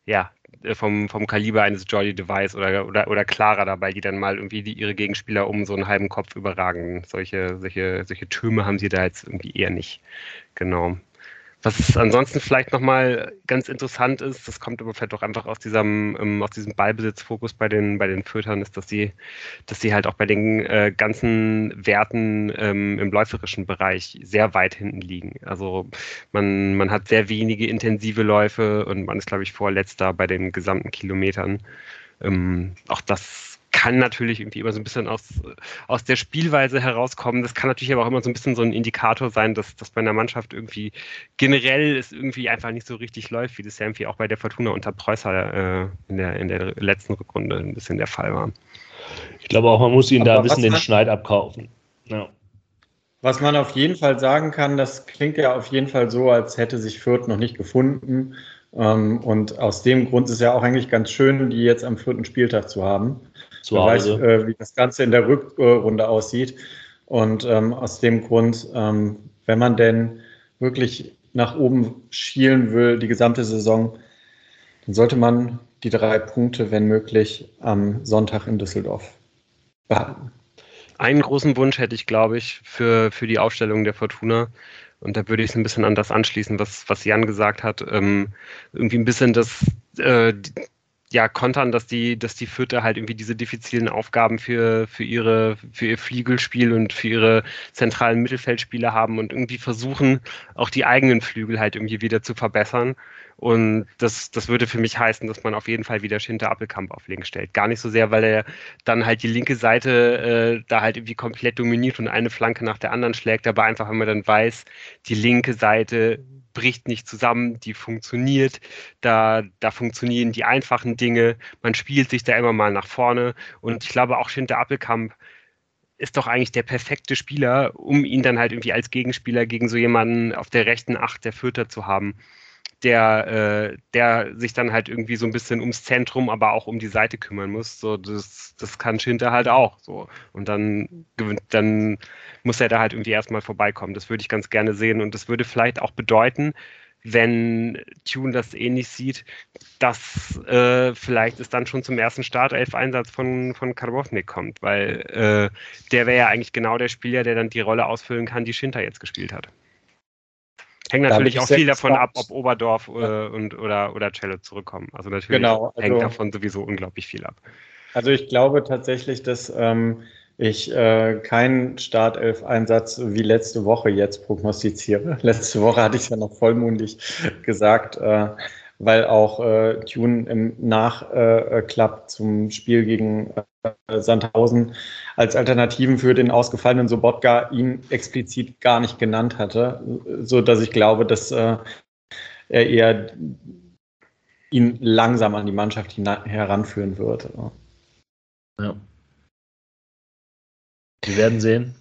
ja, vom, vom Kaliber eines Jolly Device oder, oder, oder Clara dabei, die dann mal irgendwie die, ihre Gegenspieler um so einen halben Kopf überragen. Solche, solche, solche Türme haben sie da jetzt irgendwie eher nicht. Genau. Was ansonsten vielleicht nochmal ganz interessant ist, das kommt aber vielleicht auch einfach aus diesem, ähm, aus diesem Ballbesitzfokus bei den, bei den Fötern, ist, dass sie, dass sie halt auch bei den äh, ganzen Werten ähm, im läuferischen Bereich sehr weit hinten liegen. Also man, man hat sehr wenige intensive Läufe und man ist, glaube ich, vorletzter bei den gesamten Kilometern. Ähm, auch das kann natürlich irgendwie immer so ein bisschen aus, aus der Spielweise herauskommen. Das kann natürlich aber auch immer so ein bisschen so ein Indikator sein, dass, dass bei einer Mannschaft irgendwie generell es irgendwie einfach nicht so richtig läuft, wie das ja irgendwie auch bei der Fortuna unter Preußer äh, in, der, in der letzten Rückrunde ein bisschen der Fall war. Ich glaube auch, man muss ihnen da ein bisschen den Schneid abkaufen. Ja. Was man auf jeden Fall sagen kann, das klingt ja auf jeden Fall so, als hätte sich Fürth noch nicht gefunden. Ähm, und aus dem Grund ist es ja auch eigentlich ganz schön, die jetzt am vierten Spieltag zu haben zu Hause. Weiß, äh, wie das Ganze in der Rückrunde aussieht. Und ähm, aus dem Grund, ähm, wenn man denn wirklich nach oben schielen will, die gesamte Saison, dann sollte man die drei Punkte, wenn möglich, am Sonntag in Düsseldorf behalten. Einen großen Wunsch hätte ich, glaube ich, für, für die Aufstellung der Fortuna. Und da würde ich es ein bisschen an das anschließen, was, was Jan gesagt hat. Ähm, irgendwie ein bisschen das, äh, ja, kontern, dass die, dass die Fürther halt irgendwie diese diffizilen Aufgaben für, für ihre, für ihr Flügelspiel und für ihre zentralen Mittelfeldspiele haben und irgendwie versuchen, auch die eigenen Flügel halt irgendwie wieder zu verbessern. Und das, das würde für mich heißen, dass man auf jeden Fall wieder Schinter Appelkamp auf links stellt. Gar nicht so sehr, weil er dann halt die linke Seite äh, da halt irgendwie komplett dominiert und eine Flanke nach der anderen schlägt, aber einfach, wenn man dann weiß, die linke Seite bricht nicht zusammen, die funktioniert, da, da funktionieren die einfachen Dinge, man spielt sich da immer mal nach vorne. Und ich glaube auch Schinter Appelkamp ist doch eigentlich der perfekte Spieler, um ihn dann halt irgendwie als Gegenspieler gegen so jemanden auf der rechten Acht der Vierter zu haben der, äh, der sich dann halt irgendwie so ein bisschen ums Zentrum, aber auch um die Seite kümmern muss. So, das, das kann Schinter halt auch. So. Und dann, dann muss er da halt irgendwie erstmal vorbeikommen. Das würde ich ganz gerne sehen. Und das würde vielleicht auch bedeuten, wenn Tune das ähnlich sieht, dass äh, vielleicht es dann schon zum ersten Startelf-Einsatz von, von Karbovnik kommt, weil äh, der wäre ja eigentlich genau der Spieler, der dann die Rolle ausfüllen kann, die Schinter jetzt gespielt hat. Hängt natürlich auch viel davon ab, ob Oberdorf äh, und, oder, oder Cello zurückkommen. Also natürlich genau, also, hängt davon sowieso unglaublich viel ab. Also ich glaube tatsächlich, dass ähm, ich äh, keinen Startelf-Einsatz wie letzte Woche jetzt prognostiziere. Letzte Woche hatte ich es ja noch vollmundig gesagt. Äh, weil auch äh, Tune im Nachklapp äh, zum Spiel gegen äh, Sandhausen als Alternativen für den ausgefallenen Sobotka ihn explizit gar nicht genannt hatte, so dass ich glaube, dass äh, er eher ihn langsam an die Mannschaft heranführen wird. Ja. Wir werden sehen.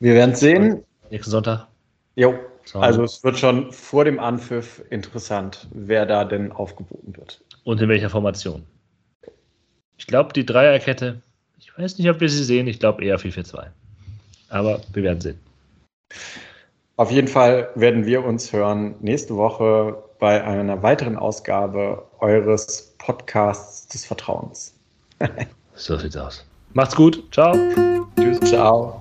Wir werden sehen. Nächsten Sonntag. Jo. Also es wird schon vor dem Anpfiff interessant, wer da denn aufgeboten wird. Und in welcher Formation. Ich glaube, die Dreierkette, ich weiß nicht, ob wir sie sehen, ich glaube eher 4-4-2. Aber wir werden sehen. Auf jeden Fall werden wir uns hören nächste Woche bei einer weiteren Ausgabe eures Podcasts des Vertrauens. so sieht's aus. Macht's gut. Ciao. Tschüss. Ciao.